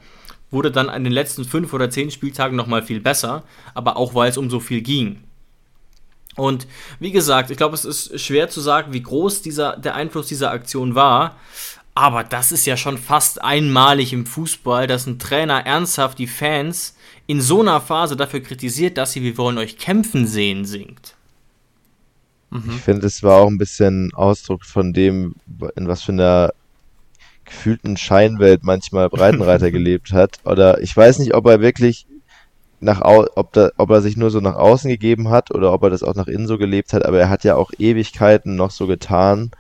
wurde dann an den letzten fünf oder zehn Spieltagen nochmal viel besser, aber auch weil es um so viel ging. Und wie gesagt, ich glaube, es ist schwer zu sagen, wie groß dieser, der Einfluss dieser Aktion war. Aber das ist ja schon fast einmalig im Fußball, dass ein Trainer ernsthaft die Fans in so einer Phase dafür kritisiert, dass sie Wir wollen euch kämpfen sehen singt. Ich finde, es war auch ein bisschen Ausdruck von dem, in was für einer gefühlten Scheinwelt manchmal Breitenreiter gelebt hat. Oder ich weiß nicht, ob er wirklich nach ob, da, ob er sich nur so nach außen gegeben hat oder ob er das auch nach innen so gelebt hat, aber er hat ja auch Ewigkeiten noch so getan,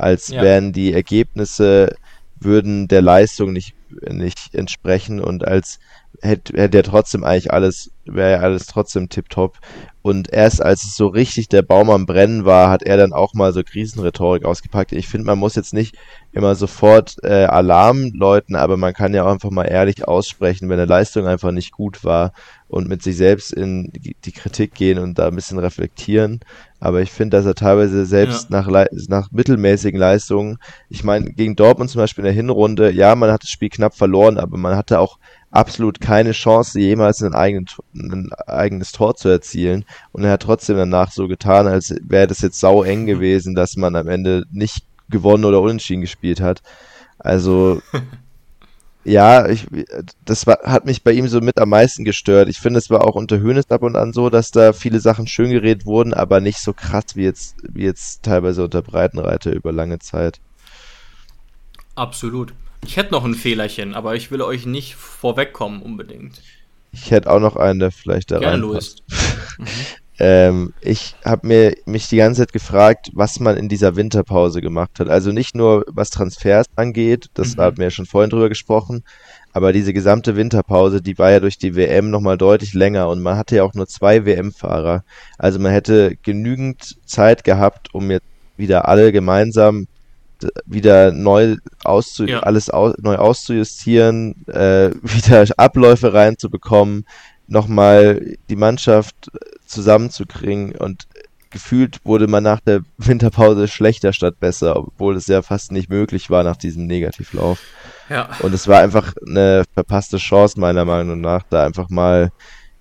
als ja. wären die Ergebnisse würden der Leistung nicht, nicht entsprechen und als hätte, hätte er trotzdem eigentlich alles, wäre ja alles trotzdem tipptopp. Und erst als es so richtig der Baum am Brennen war, hat er dann auch mal so Krisenrhetorik ausgepackt. Ich finde, man muss jetzt nicht immer sofort äh, Alarm läuten, aber man kann ja auch einfach mal ehrlich aussprechen, wenn eine Leistung einfach nicht gut war und mit sich selbst in die Kritik gehen und da ein bisschen reflektieren. Aber ich finde, dass er teilweise selbst ja. nach, nach mittelmäßigen Leistungen, ich meine, gegen Dortmund zum Beispiel in der Hinrunde, ja, man hat das Spiel knapp verloren, aber man hatte auch absolut keine Chance, jemals ein, eigenen, ein eigenes Tor zu erzielen. Und er hat trotzdem danach so getan, als wäre das jetzt sau eng gewesen, dass man am Ende nicht gewonnen oder unentschieden gespielt hat. Also, ja, ich, das war, hat mich bei ihm so mit am meisten gestört. Ich finde, es war auch unter Höhnes ab und an so, dass da viele Sachen schön geredet wurden, aber nicht so krass wie jetzt, wie jetzt teilweise unter Breitenreiter über lange Zeit. Absolut. Ich hätte noch ein Fehlerchen, aber ich will euch nicht vorwegkommen unbedingt. Ich hätte auch noch einen, der vielleicht da rein ähm, ich habe mir mich die ganze Zeit gefragt, was man in dieser Winterpause gemacht hat. Also nicht nur was Transfers angeht, das mhm. hatten wir ja schon vorhin drüber gesprochen, aber diese gesamte Winterpause, die war ja durch die WM nochmal deutlich länger und man hatte ja auch nur zwei WM-Fahrer. Also man hätte genügend Zeit gehabt, um jetzt wieder alle gemeinsam wieder neu auszu ja. alles au neu auszujustieren, äh, wieder Abläufe reinzubekommen, nochmal die Mannschaft zusammenzukriegen und gefühlt wurde man nach der Winterpause schlechter statt besser, obwohl es ja fast nicht möglich war nach diesem Negativlauf. Ja. Und es war einfach eine verpasste Chance meiner Meinung nach, da einfach mal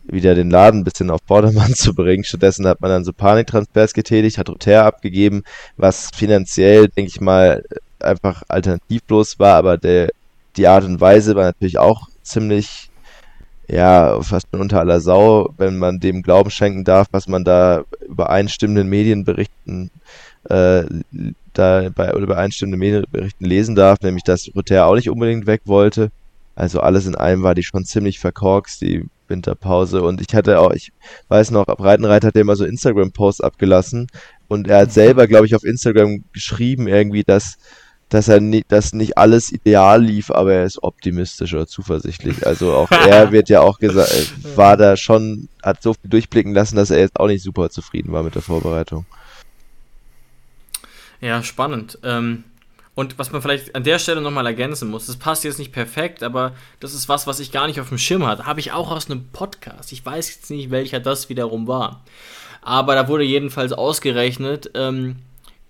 wieder den Laden ein bisschen auf Vordermann zu bringen. Stattdessen hat man dann so Paniktransfers getätigt, hat Roter abgegeben, was finanziell, denke ich mal, einfach alternativlos war, aber der, die Art und Weise war natürlich auch ziemlich, ja, fast unter aller Sau, wenn man dem Glauben schenken darf, was man da übereinstimmenden Medienberichten äh, da bei übereinstimmenden Medienberichten lesen darf, nämlich dass Roter auch nicht unbedingt weg wollte. Also alles in allem war die schon ziemlich verkorkst, die Winterpause. Und ich hatte auch, ich weiß noch, Breitenreiter hat immer so Instagram-Posts abgelassen. Und er hat selber, glaube ich, auf Instagram geschrieben irgendwie, dass, dass er nicht, dass nicht alles ideal lief, aber er ist optimistisch oder zuversichtlich. Also auch er wird ja auch gesagt, äh, war da schon, hat so viel durchblicken lassen, dass er jetzt auch nicht super zufrieden war mit der Vorbereitung. Ja, spannend. Ähm, und was man vielleicht an der Stelle nochmal ergänzen muss, das passt jetzt nicht perfekt, aber das ist was, was ich gar nicht auf dem Schirm hatte. Habe ich auch aus einem Podcast. Ich weiß jetzt nicht, welcher das wiederum war. Aber da wurde jedenfalls ausgerechnet, ähm,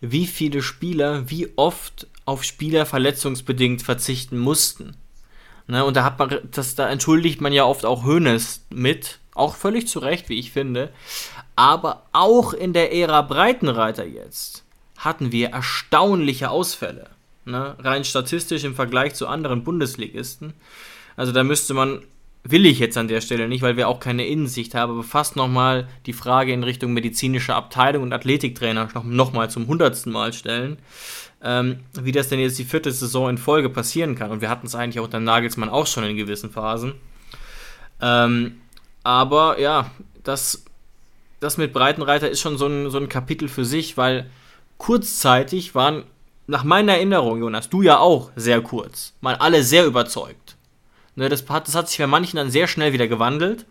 wie viele Spieler wie oft auf Spieler verletzungsbedingt verzichten mussten. Ne, und da hat man, das, da entschuldigt man ja oft auch Hönes mit, auch völlig zu Recht, wie ich finde. Aber auch in der Ära Breitenreiter jetzt hatten wir erstaunliche Ausfälle ne? rein statistisch im Vergleich zu anderen Bundesligisten. Also da müsste man, will ich jetzt an der Stelle nicht, weil wir auch keine Innensicht haben, aber fast nochmal die Frage in Richtung medizinische Abteilung und Athletiktrainer nochmal noch zum hundertsten Mal stellen, ähm, wie das denn jetzt die vierte Saison in Folge passieren kann. Und wir hatten es eigentlich auch dann Nagelsmann auch schon in gewissen Phasen. Ähm, aber ja, das, das mit Breitenreiter ist schon so ein, so ein Kapitel für sich, weil kurzzeitig waren nach meiner Erinnerung, Jonas, du ja auch sehr kurz, mal alle sehr überzeugt. Ne, das, hat, das hat sich bei manchen dann sehr schnell wieder gewandelt.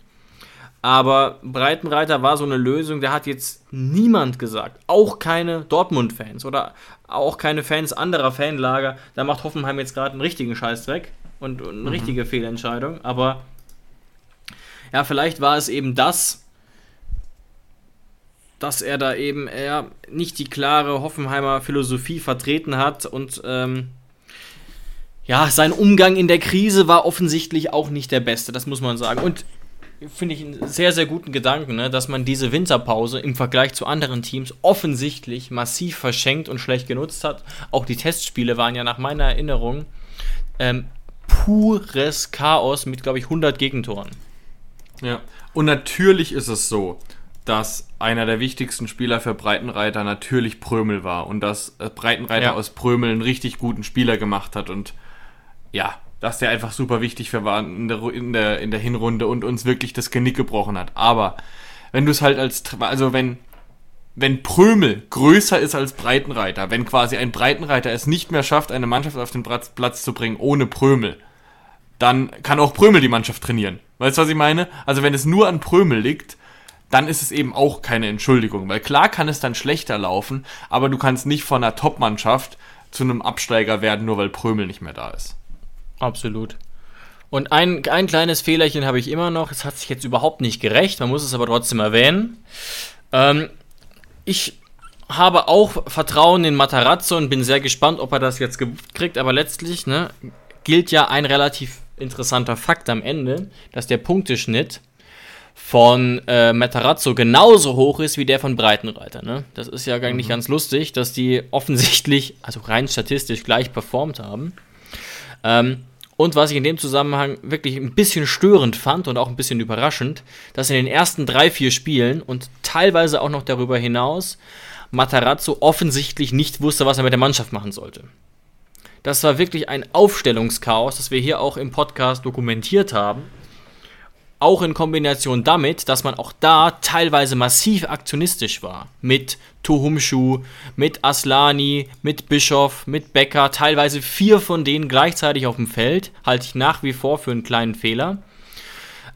Aber Breitenreiter war so eine Lösung, da hat jetzt niemand gesagt, auch keine Dortmund-Fans oder auch keine Fans anderer Fanlager, da macht Hoffenheim jetzt gerade einen richtigen Scheißdreck und, und eine mhm. richtige Fehlentscheidung. Aber ja, vielleicht war es eben das, dass er da eben eher nicht die klare Hoffenheimer Philosophie vertreten hat und ähm, ja, sein Umgang in der Krise war offensichtlich auch nicht der beste, das muss man sagen. Und finde ich einen sehr, sehr guten Gedanken, ne, dass man diese Winterpause im Vergleich zu anderen Teams offensichtlich massiv verschenkt und schlecht genutzt hat. Auch die Testspiele waren ja nach meiner Erinnerung ähm, pures Chaos mit, glaube ich, 100 Gegentoren. Ja, und natürlich ist es so, dass einer der wichtigsten Spieler für Breitenreiter natürlich Prömel war und dass äh, Breitenreiter ja. aus Prömel einen richtig guten Spieler gemacht hat und ja, dass der einfach super wichtig für war in der, in der, in der Hinrunde und uns wirklich das Genick gebrochen hat. Aber wenn du es halt als, also wenn, wenn Prömel größer ist als Breitenreiter, wenn quasi ein Breitenreiter es nicht mehr schafft, eine Mannschaft auf den Platz zu bringen ohne Prömel, dann kann auch Prömel die Mannschaft trainieren. Weißt du, was ich meine? Also wenn es nur an Prömel liegt, dann ist es eben auch keine Entschuldigung. Weil klar kann es dann schlechter laufen, aber du kannst nicht von einer Top-Mannschaft zu einem Absteiger werden, nur weil Prömel nicht mehr da ist. Absolut. Und ein, ein kleines Fehlerchen habe ich immer noch. Es hat sich jetzt überhaupt nicht gerecht, man muss es aber trotzdem erwähnen. Ähm, ich habe auch Vertrauen in Matarazzo und bin sehr gespannt, ob er das jetzt kriegt. Aber letztlich ne, gilt ja ein relativ interessanter Fakt am Ende, dass der Punkteschnitt von äh, Matarazzo genauso hoch ist wie der von Breitenreiter. Ne? Das ist ja eigentlich mhm. ganz lustig, dass die offensichtlich, also rein statistisch, gleich performt haben. Ähm, und was ich in dem Zusammenhang wirklich ein bisschen störend fand und auch ein bisschen überraschend, dass in den ersten drei, vier Spielen und teilweise auch noch darüber hinaus Matarazzo offensichtlich nicht wusste, was er mit der Mannschaft machen sollte. Das war wirklich ein Aufstellungschaos, das wir hier auch im Podcast dokumentiert haben. Auch in Kombination damit, dass man auch da teilweise massiv aktionistisch war. Mit Tuhumschu, mit Aslani, mit Bischof, mit Becker. Teilweise vier von denen gleichzeitig auf dem Feld. Halte ich nach wie vor für einen kleinen Fehler.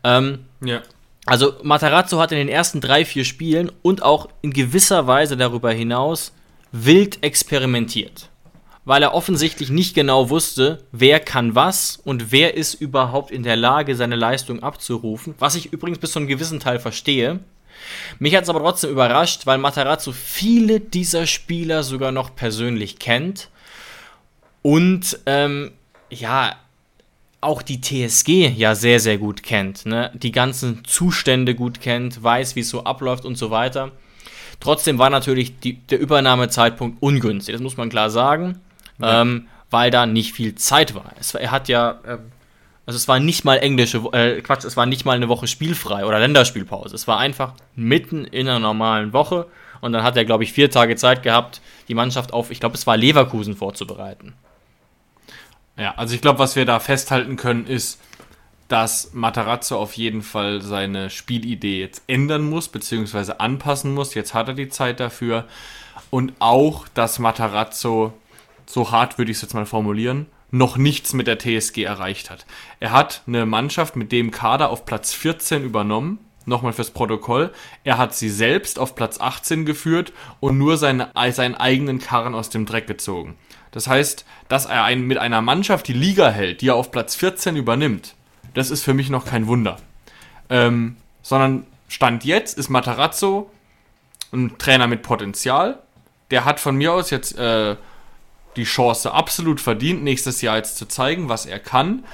Ähm, ja. Also Matarazzo hat in den ersten drei, vier Spielen und auch in gewisser Weise darüber hinaus wild experimentiert weil er offensichtlich nicht genau wusste, wer kann was und wer ist überhaupt in der Lage, seine Leistung abzurufen. Was ich übrigens bis zu einem gewissen Teil verstehe. Mich hat es aber trotzdem überrascht, weil Matarazzo viele dieser Spieler sogar noch persönlich kennt und ähm, ja auch die TSG ja sehr, sehr gut kennt. Ne? Die ganzen Zustände gut kennt, weiß, wie es so abläuft und so weiter. Trotzdem war natürlich die, der Übernahmezeitpunkt ungünstig, das muss man klar sagen ja. ähm, weil da nicht viel Zeit war. Es, er hat ja, äh, also es war nicht mal englische, äh, Quatsch, es war nicht mal eine Woche spielfrei oder Länderspielpause. Es war einfach mitten in einer normalen Woche und dann hat er, glaube ich, vier Tage Zeit gehabt, die Mannschaft auf, ich glaube, es war Leverkusen vorzubereiten. Ja, also ich glaube, was wir da festhalten können, ist, dass Matarazzo auf jeden Fall seine Spielidee jetzt ändern muss, beziehungsweise anpassen muss. Jetzt hat er die Zeit dafür. Und auch, dass Matarazzo so hart würde ich es jetzt mal formulieren, noch nichts mit der TSG erreicht hat. Er hat eine Mannschaft mit dem Kader auf Platz 14 übernommen, nochmal fürs Protokoll. Er hat sie selbst auf Platz 18 geführt und nur seine, seinen eigenen Karren aus dem Dreck gezogen. Das heißt, dass er einen, mit einer Mannschaft die Liga hält, die er auf Platz 14 übernimmt, das ist für mich noch kein Wunder. Ähm, sondern Stand jetzt ist Matarazzo ein Trainer mit Potenzial. Der hat von mir aus jetzt äh, die Chance absolut verdient, nächstes Jahr jetzt zu zeigen, was er kann.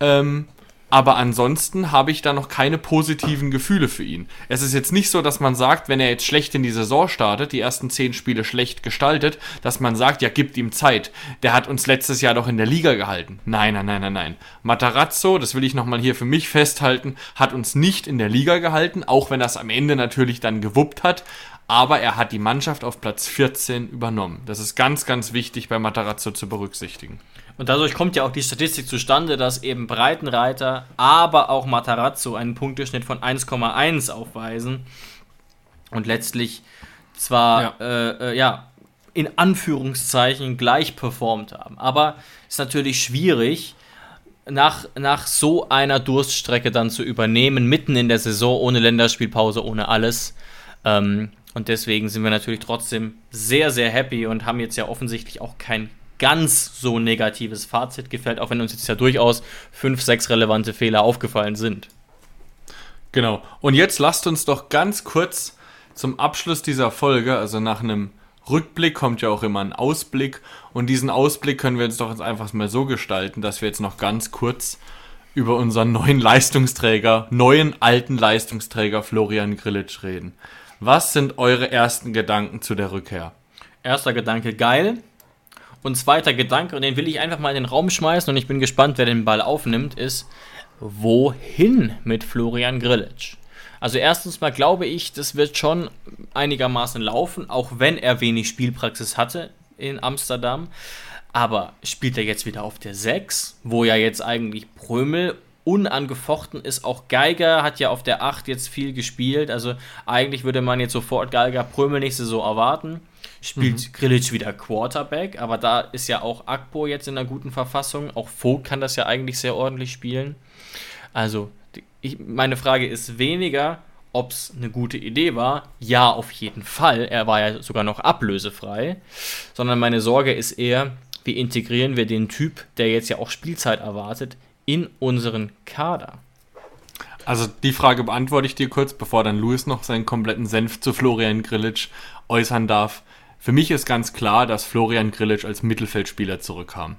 Ähm, aber ansonsten habe ich da noch keine positiven Gefühle für ihn. Es ist jetzt nicht so, dass man sagt, wenn er jetzt schlecht in die Saison startet, die ersten zehn Spiele schlecht gestaltet, dass man sagt, ja, gibt ihm Zeit. Der hat uns letztes Jahr doch in der Liga gehalten. Nein, nein, nein, nein, nein. Matarazzo, das will ich nochmal hier für mich festhalten, hat uns nicht in der Liga gehalten, auch wenn es am Ende natürlich dann gewuppt hat aber er hat die Mannschaft auf Platz 14 übernommen. Das ist ganz, ganz wichtig bei Matarazzo zu berücksichtigen. Und dadurch kommt ja auch die Statistik zustande, dass eben Breitenreiter, aber auch Matarazzo einen Punkteschnitt von 1,1 aufweisen und letztlich zwar ja. Äh, äh, ja, in Anführungszeichen gleich performt haben. Aber es ist natürlich schwierig, nach, nach so einer Durststrecke dann zu übernehmen, mitten in der Saison, ohne Länderspielpause, ohne alles. Ähm, und deswegen sind wir natürlich trotzdem sehr, sehr happy und haben jetzt ja offensichtlich auch kein ganz so negatives Fazit gefällt, auch wenn uns jetzt ja durchaus fünf, sechs relevante Fehler aufgefallen sind. Genau. Und jetzt lasst uns doch ganz kurz zum Abschluss dieser Folge, also nach einem Rückblick kommt ja auch immer ein Ausblick und diesen Ausblick können wir jetzt doch jetzt einfach mal so gestalten, dass wir jetzt noch ganz kurz über unseren neuen Leistungsträger, neuen alten Leistungsträger Florian Grillitsch reden. Was sind eure ersten Gedanken zu der Rückkehr? Erster Gedanke, geil. Und zweiter Gedanke, und den will ich einfach mal in den Raum schmeißen und ich bin gespannt, wer den Ball aufnimmt, ist, wohin mit Florian Grillitsch? Also erstens mal glaube ich, das wird schon einigermaßen laufen, auch wenn er wenig Spielpraxis hatte in Amsterdam. Aber spielt er jetzt wieder auf der 6, wo ja jetzt eigentlich Prömel unangefochten ist. Auch Geiger hat ja auf der 8 jetzt viel gespielt. Also eigentlich würde man jetzt sofort Geiger Prömel nächste so erwarten. Spielt mhm. Grilic wieder Quarterback, aber da ist ja auch Akpo jetzt in einer guten Verfassung. Auch Vogt kann das ja eigentlich sehr ordentlich spielen. Also ich, meine Frage ist weniger, ob es eine gute Idee war. Ja, auf jeden Fall. Er war ja sogar noch ablösefrei. Sondern meine Sorge ist eher, wie integrieren wir den Typ, der jetzt ja auch Spielzeit erwartet, in unseren Kader? Also die Frage beantworte ich dir kurz, bevor dann Louis noch seinen kompletten Senf zu Florian Grillitsch äußern darf. Für mich ist ganz klar, dass Florian Grillitsch als Mittelfeldspieler zurückkam.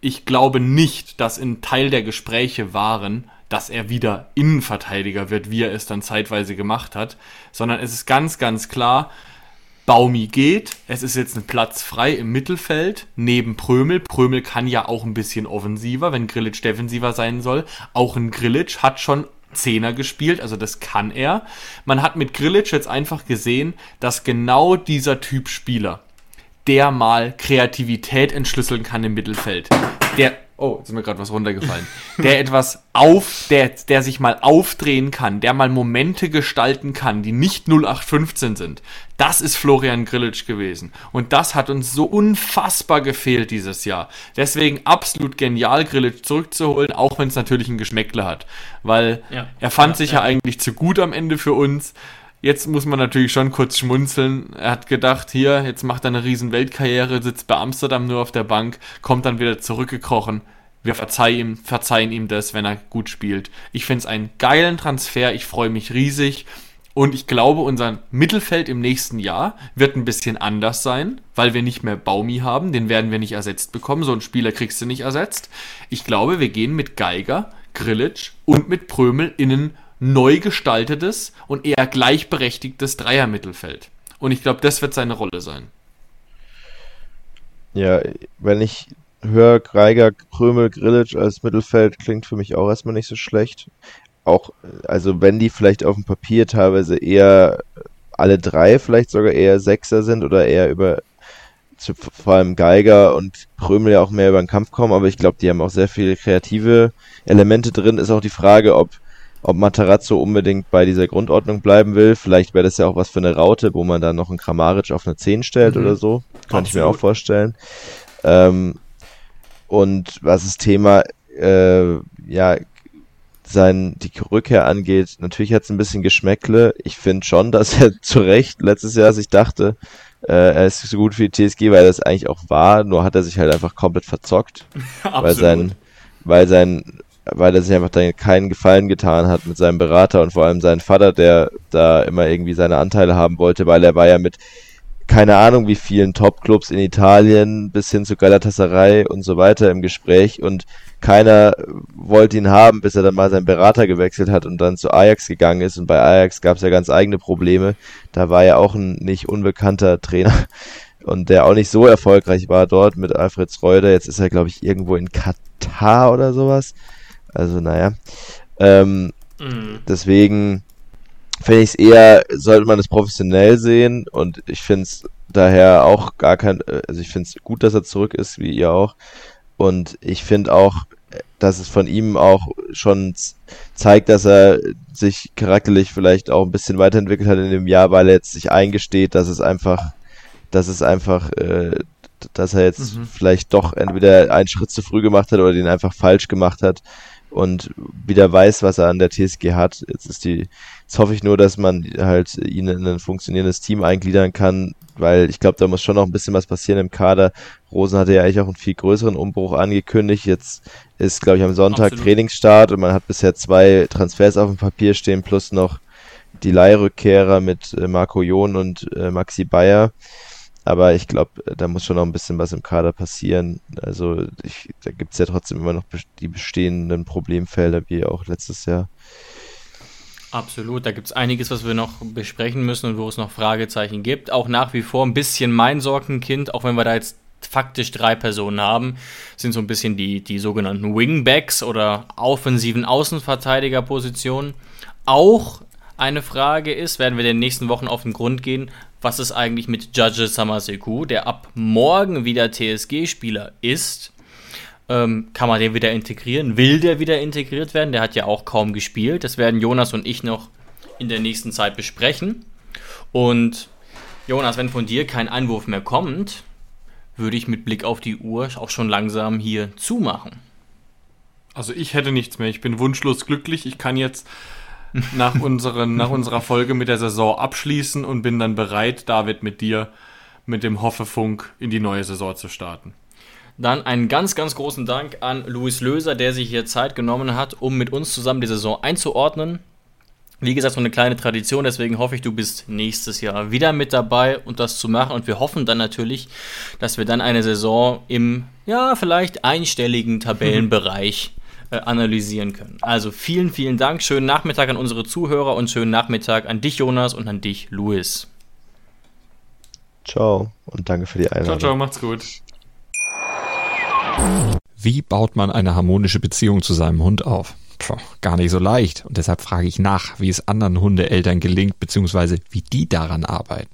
Ich glaube nicht, dass ein Teil der Gespräche waren, dass er wieder Innenverteidiger wird, wie er es dann zeitweise gemacht hat, sondern es ist ganz, ganz klar, Baumi geht, es ist jetzt ein Platz frei im Mittelfeld, neben Prömel. Prömel kann ja auch ein bisschen offensiver, wenn Grillitsch defensiver sein soll. Auch ein Grillitsch hat schon Zehner gespielt, also das kann er. Man hat mit Grillitsch jetzt einfach gesehen, dass genau dieser Typ Spieler, der mal Kreativität entschlüsseln kann im Mittelfeld, der Oh, jetzt ist mir gerade was runtergefallen. Der etwas auf, der, der sich mal aufdrehen kann, der mal Momente gestalten kann, die nicht 0815 sind. Das ist Florian Grillitsch gewesen. Und das hat uns so unfassbar gefehlt dieses Jahr. Deswegen absolut genial, Grillitsch zurückzuholen, auch wenn es natürlich ein Geschmäckle hat. Weil ja. er fand ja, sich ja. ja eigentlich zu gut am Ende für uns. Jetzt muss man natürlich schon kurz schmunzeln. Er hat gedacht, hier, jetzt macht er eine riesen Weltkarriere, sitzt bei Amsterdam nur auf der Bank, kommt dann wieder zurückgekrochen. Wir verzeihen ihm, verzeihen ihm das, wenn er gut spielt. Ich finde es einen geilen Transfer, ich freue mich riesig. Und ich glaube, unser Mittelfeld im nächsten Jahr wird ein bisschen anders sein, weil wir nicht mehr Baumi haben. Den werden wir nicht ersetzt bekommen. So einen Spieler kriegst du nicht ersetzt. Ich glaube, wir gehen mit Geiger, Grillitsch und mit Prömel in ein neu gestaltetes und eher gleichberechtigtes Dreiermittelfeld. Und ich glaube, das wird seine Rolle sein. Ja, wenn ich höre, Greiger, Krömel, Grillitsch als Mittelfeld, klingt für mich auch erstmal nicht so schlecht. Auch, also wenn die vielleicht auf dem Papier teilweise eher alle drei vielleicht sogar eher Sechser sind oder eher über vor allem Geiger und Prömel ja auch mehr über den Kampf kommen, aber ich glaube, die haben auch sehr viele kreative Elemente drin. Ist auch die Frage, ob ob Matarazzo unbedingt bei dieser Grundordnung bleiben will. Vielleicht wäre das ja auch was für eine Raute, wo man dann noch einen Kramaric auf eine 10 stellt mhm. oder so. Kann ich mir auch vorstellen. Ähm, und was das Thema, äh, ja, sein, die Rückkehr angeht, natürlich hat es ein bisschen Geschmäckle. Ich finde schon, dass er zu Recht letztes Jahr sich dachte, äh, er ist so gut für die TSG, weil das eigentlich auch war, nur hat er sich halt einfach komplett verzockt. weil sein, weil sein weil er sich einfach dann keinen Gefallen getan hat mit seinem Berater und vor allem seinem Vater, der da immer irgendwie seine Anteile haben wollte, weil er war ja mit keine Ahnung wie vielen Top-Clubs in Italien bis hin zu Galatasaray und so weiter im Gespräch und keiner wollte ihn haben, bis er dann mal seinen Berater gewechselt hat und dann zu Ajax gegangen ist und bei Ajax gab es ja ganz eigene Probleme. Da war ja auch ein nicht unbekannter Trainer und der auch nicht so erfolgreich war dort mit Alfred Schreuder. Jetzt ist er glaube ich irgendwo in Katar oder sowas. Also naja. Ähm, mhm. Deswegen finde ich es eher, sollte man es professionell sehen und ich finde es daher auch gar kein, also ich finde es gut, dass er zurück ist, wie ihr auch. Und ich finde auch, dass es von ihm auch schon zeigt, dass er sich charakterlich vielleicht auch ein bisschen weiterentwickelt hat in dem Jahr, weil er jetzt sich eingesteht, dass es einfach, dass es einfach, äh, dass er jetzt mhm. vielleicht doch entweder einen Schritt zu früh gemacht hat oder den einfach falsch gemacht hat und wieder weiß, was er an der TSG hat. Jetzt ist die, jetzt hoffe ich nur, dass man halt ihn in ein funktionierendes Team eingliedern kann, weil ich glaube, da muss schon noch ein bisschen was passieren im Kader. Rosen hatte ja eigentlich auch einen viel größeren Umbruch angekündigt. Jetzt ist, glaube ich, am Sonntag Absolut. Trainingsstart und man hat bisher zwei Transfers auf dem Papier stehen plus noch die Leihrückkehrer mit äh, Marco Jon und äh, Maxi Bayer. Aber ich glaube, da muss schon noch ein bisschen was im Kader passieren. Also ich, da gibt es ja trotzdem immer noch die bestehenden Problemfelder wie auch letztes Jahr. Absolut, da gibt es einiges, was wir noch besprechen müssen und wo es noch Fragezeichen gibt. Auch nach wie vor ein bisschen mein Sorgenkind, auch wenn wir da jetzt faktisch drei Personen haben, sind so ein bisschen die, die sogenannten Wingbacks oder offensiven Außenverteidigerpositionen. Auch eine Frage ist, werden wir in den nächsten Wochen auf den Grund gehen, was ist eigentlich mit Judge Samaseku, der ab morgen wieder TSG-Spieler ist. Ähm, kann man den wieder integrieren? Will der wieder integriert werden? Der hat ja auch kaum gespielt. Das werden Jonas und ich noch in der nächsten Zeit besprechen. Und Jonas, wenn von dir kein Einwurf mehr kommt, würde ich mit Blick auf die Uhr auch schon langsam hier zumachen. Also ich hätte nichts mehr. Ich bin wunschlos glücklich. Ich kann jetzt nach, unseren, nach unserer Folge mit der Saison abschließen und bin dann bereit, David, mit dir mit dem Hoffefunk in die neue Saison zu starten. Dann einen ganz, ganz großen Dank an Luis Löser, der sich hier Zeit genommen hat, um mit uns zusammen die Saison einzuordnen. Wie gesagt, so eine kleine Tradition, deswegen hoffe ich, du bist nächstes Jahr wieder mit dabei und das zu machen. Und wir hoffen dann natürlich, dass wir dann eine Saison im, ja, vielleicht einstelligen Tabellenbereich analysieren können. Also vielen, vielen Dank. Schönen Nachmittag an unsere Zuhörer und schönen Nachmittag an dich, Jonas, und an dich, Luis. Ciao und danke für die Einladung. Ciao, ciao, macht's gut. Wie baut man eine harmonische Beziehung zu seinem Hund auf? Puh, gar nicht so leicht. Und deshalb frage ich nach, wie es anderen Hundeeltern gelingt, beziehungsweise wie die daran arbeiten.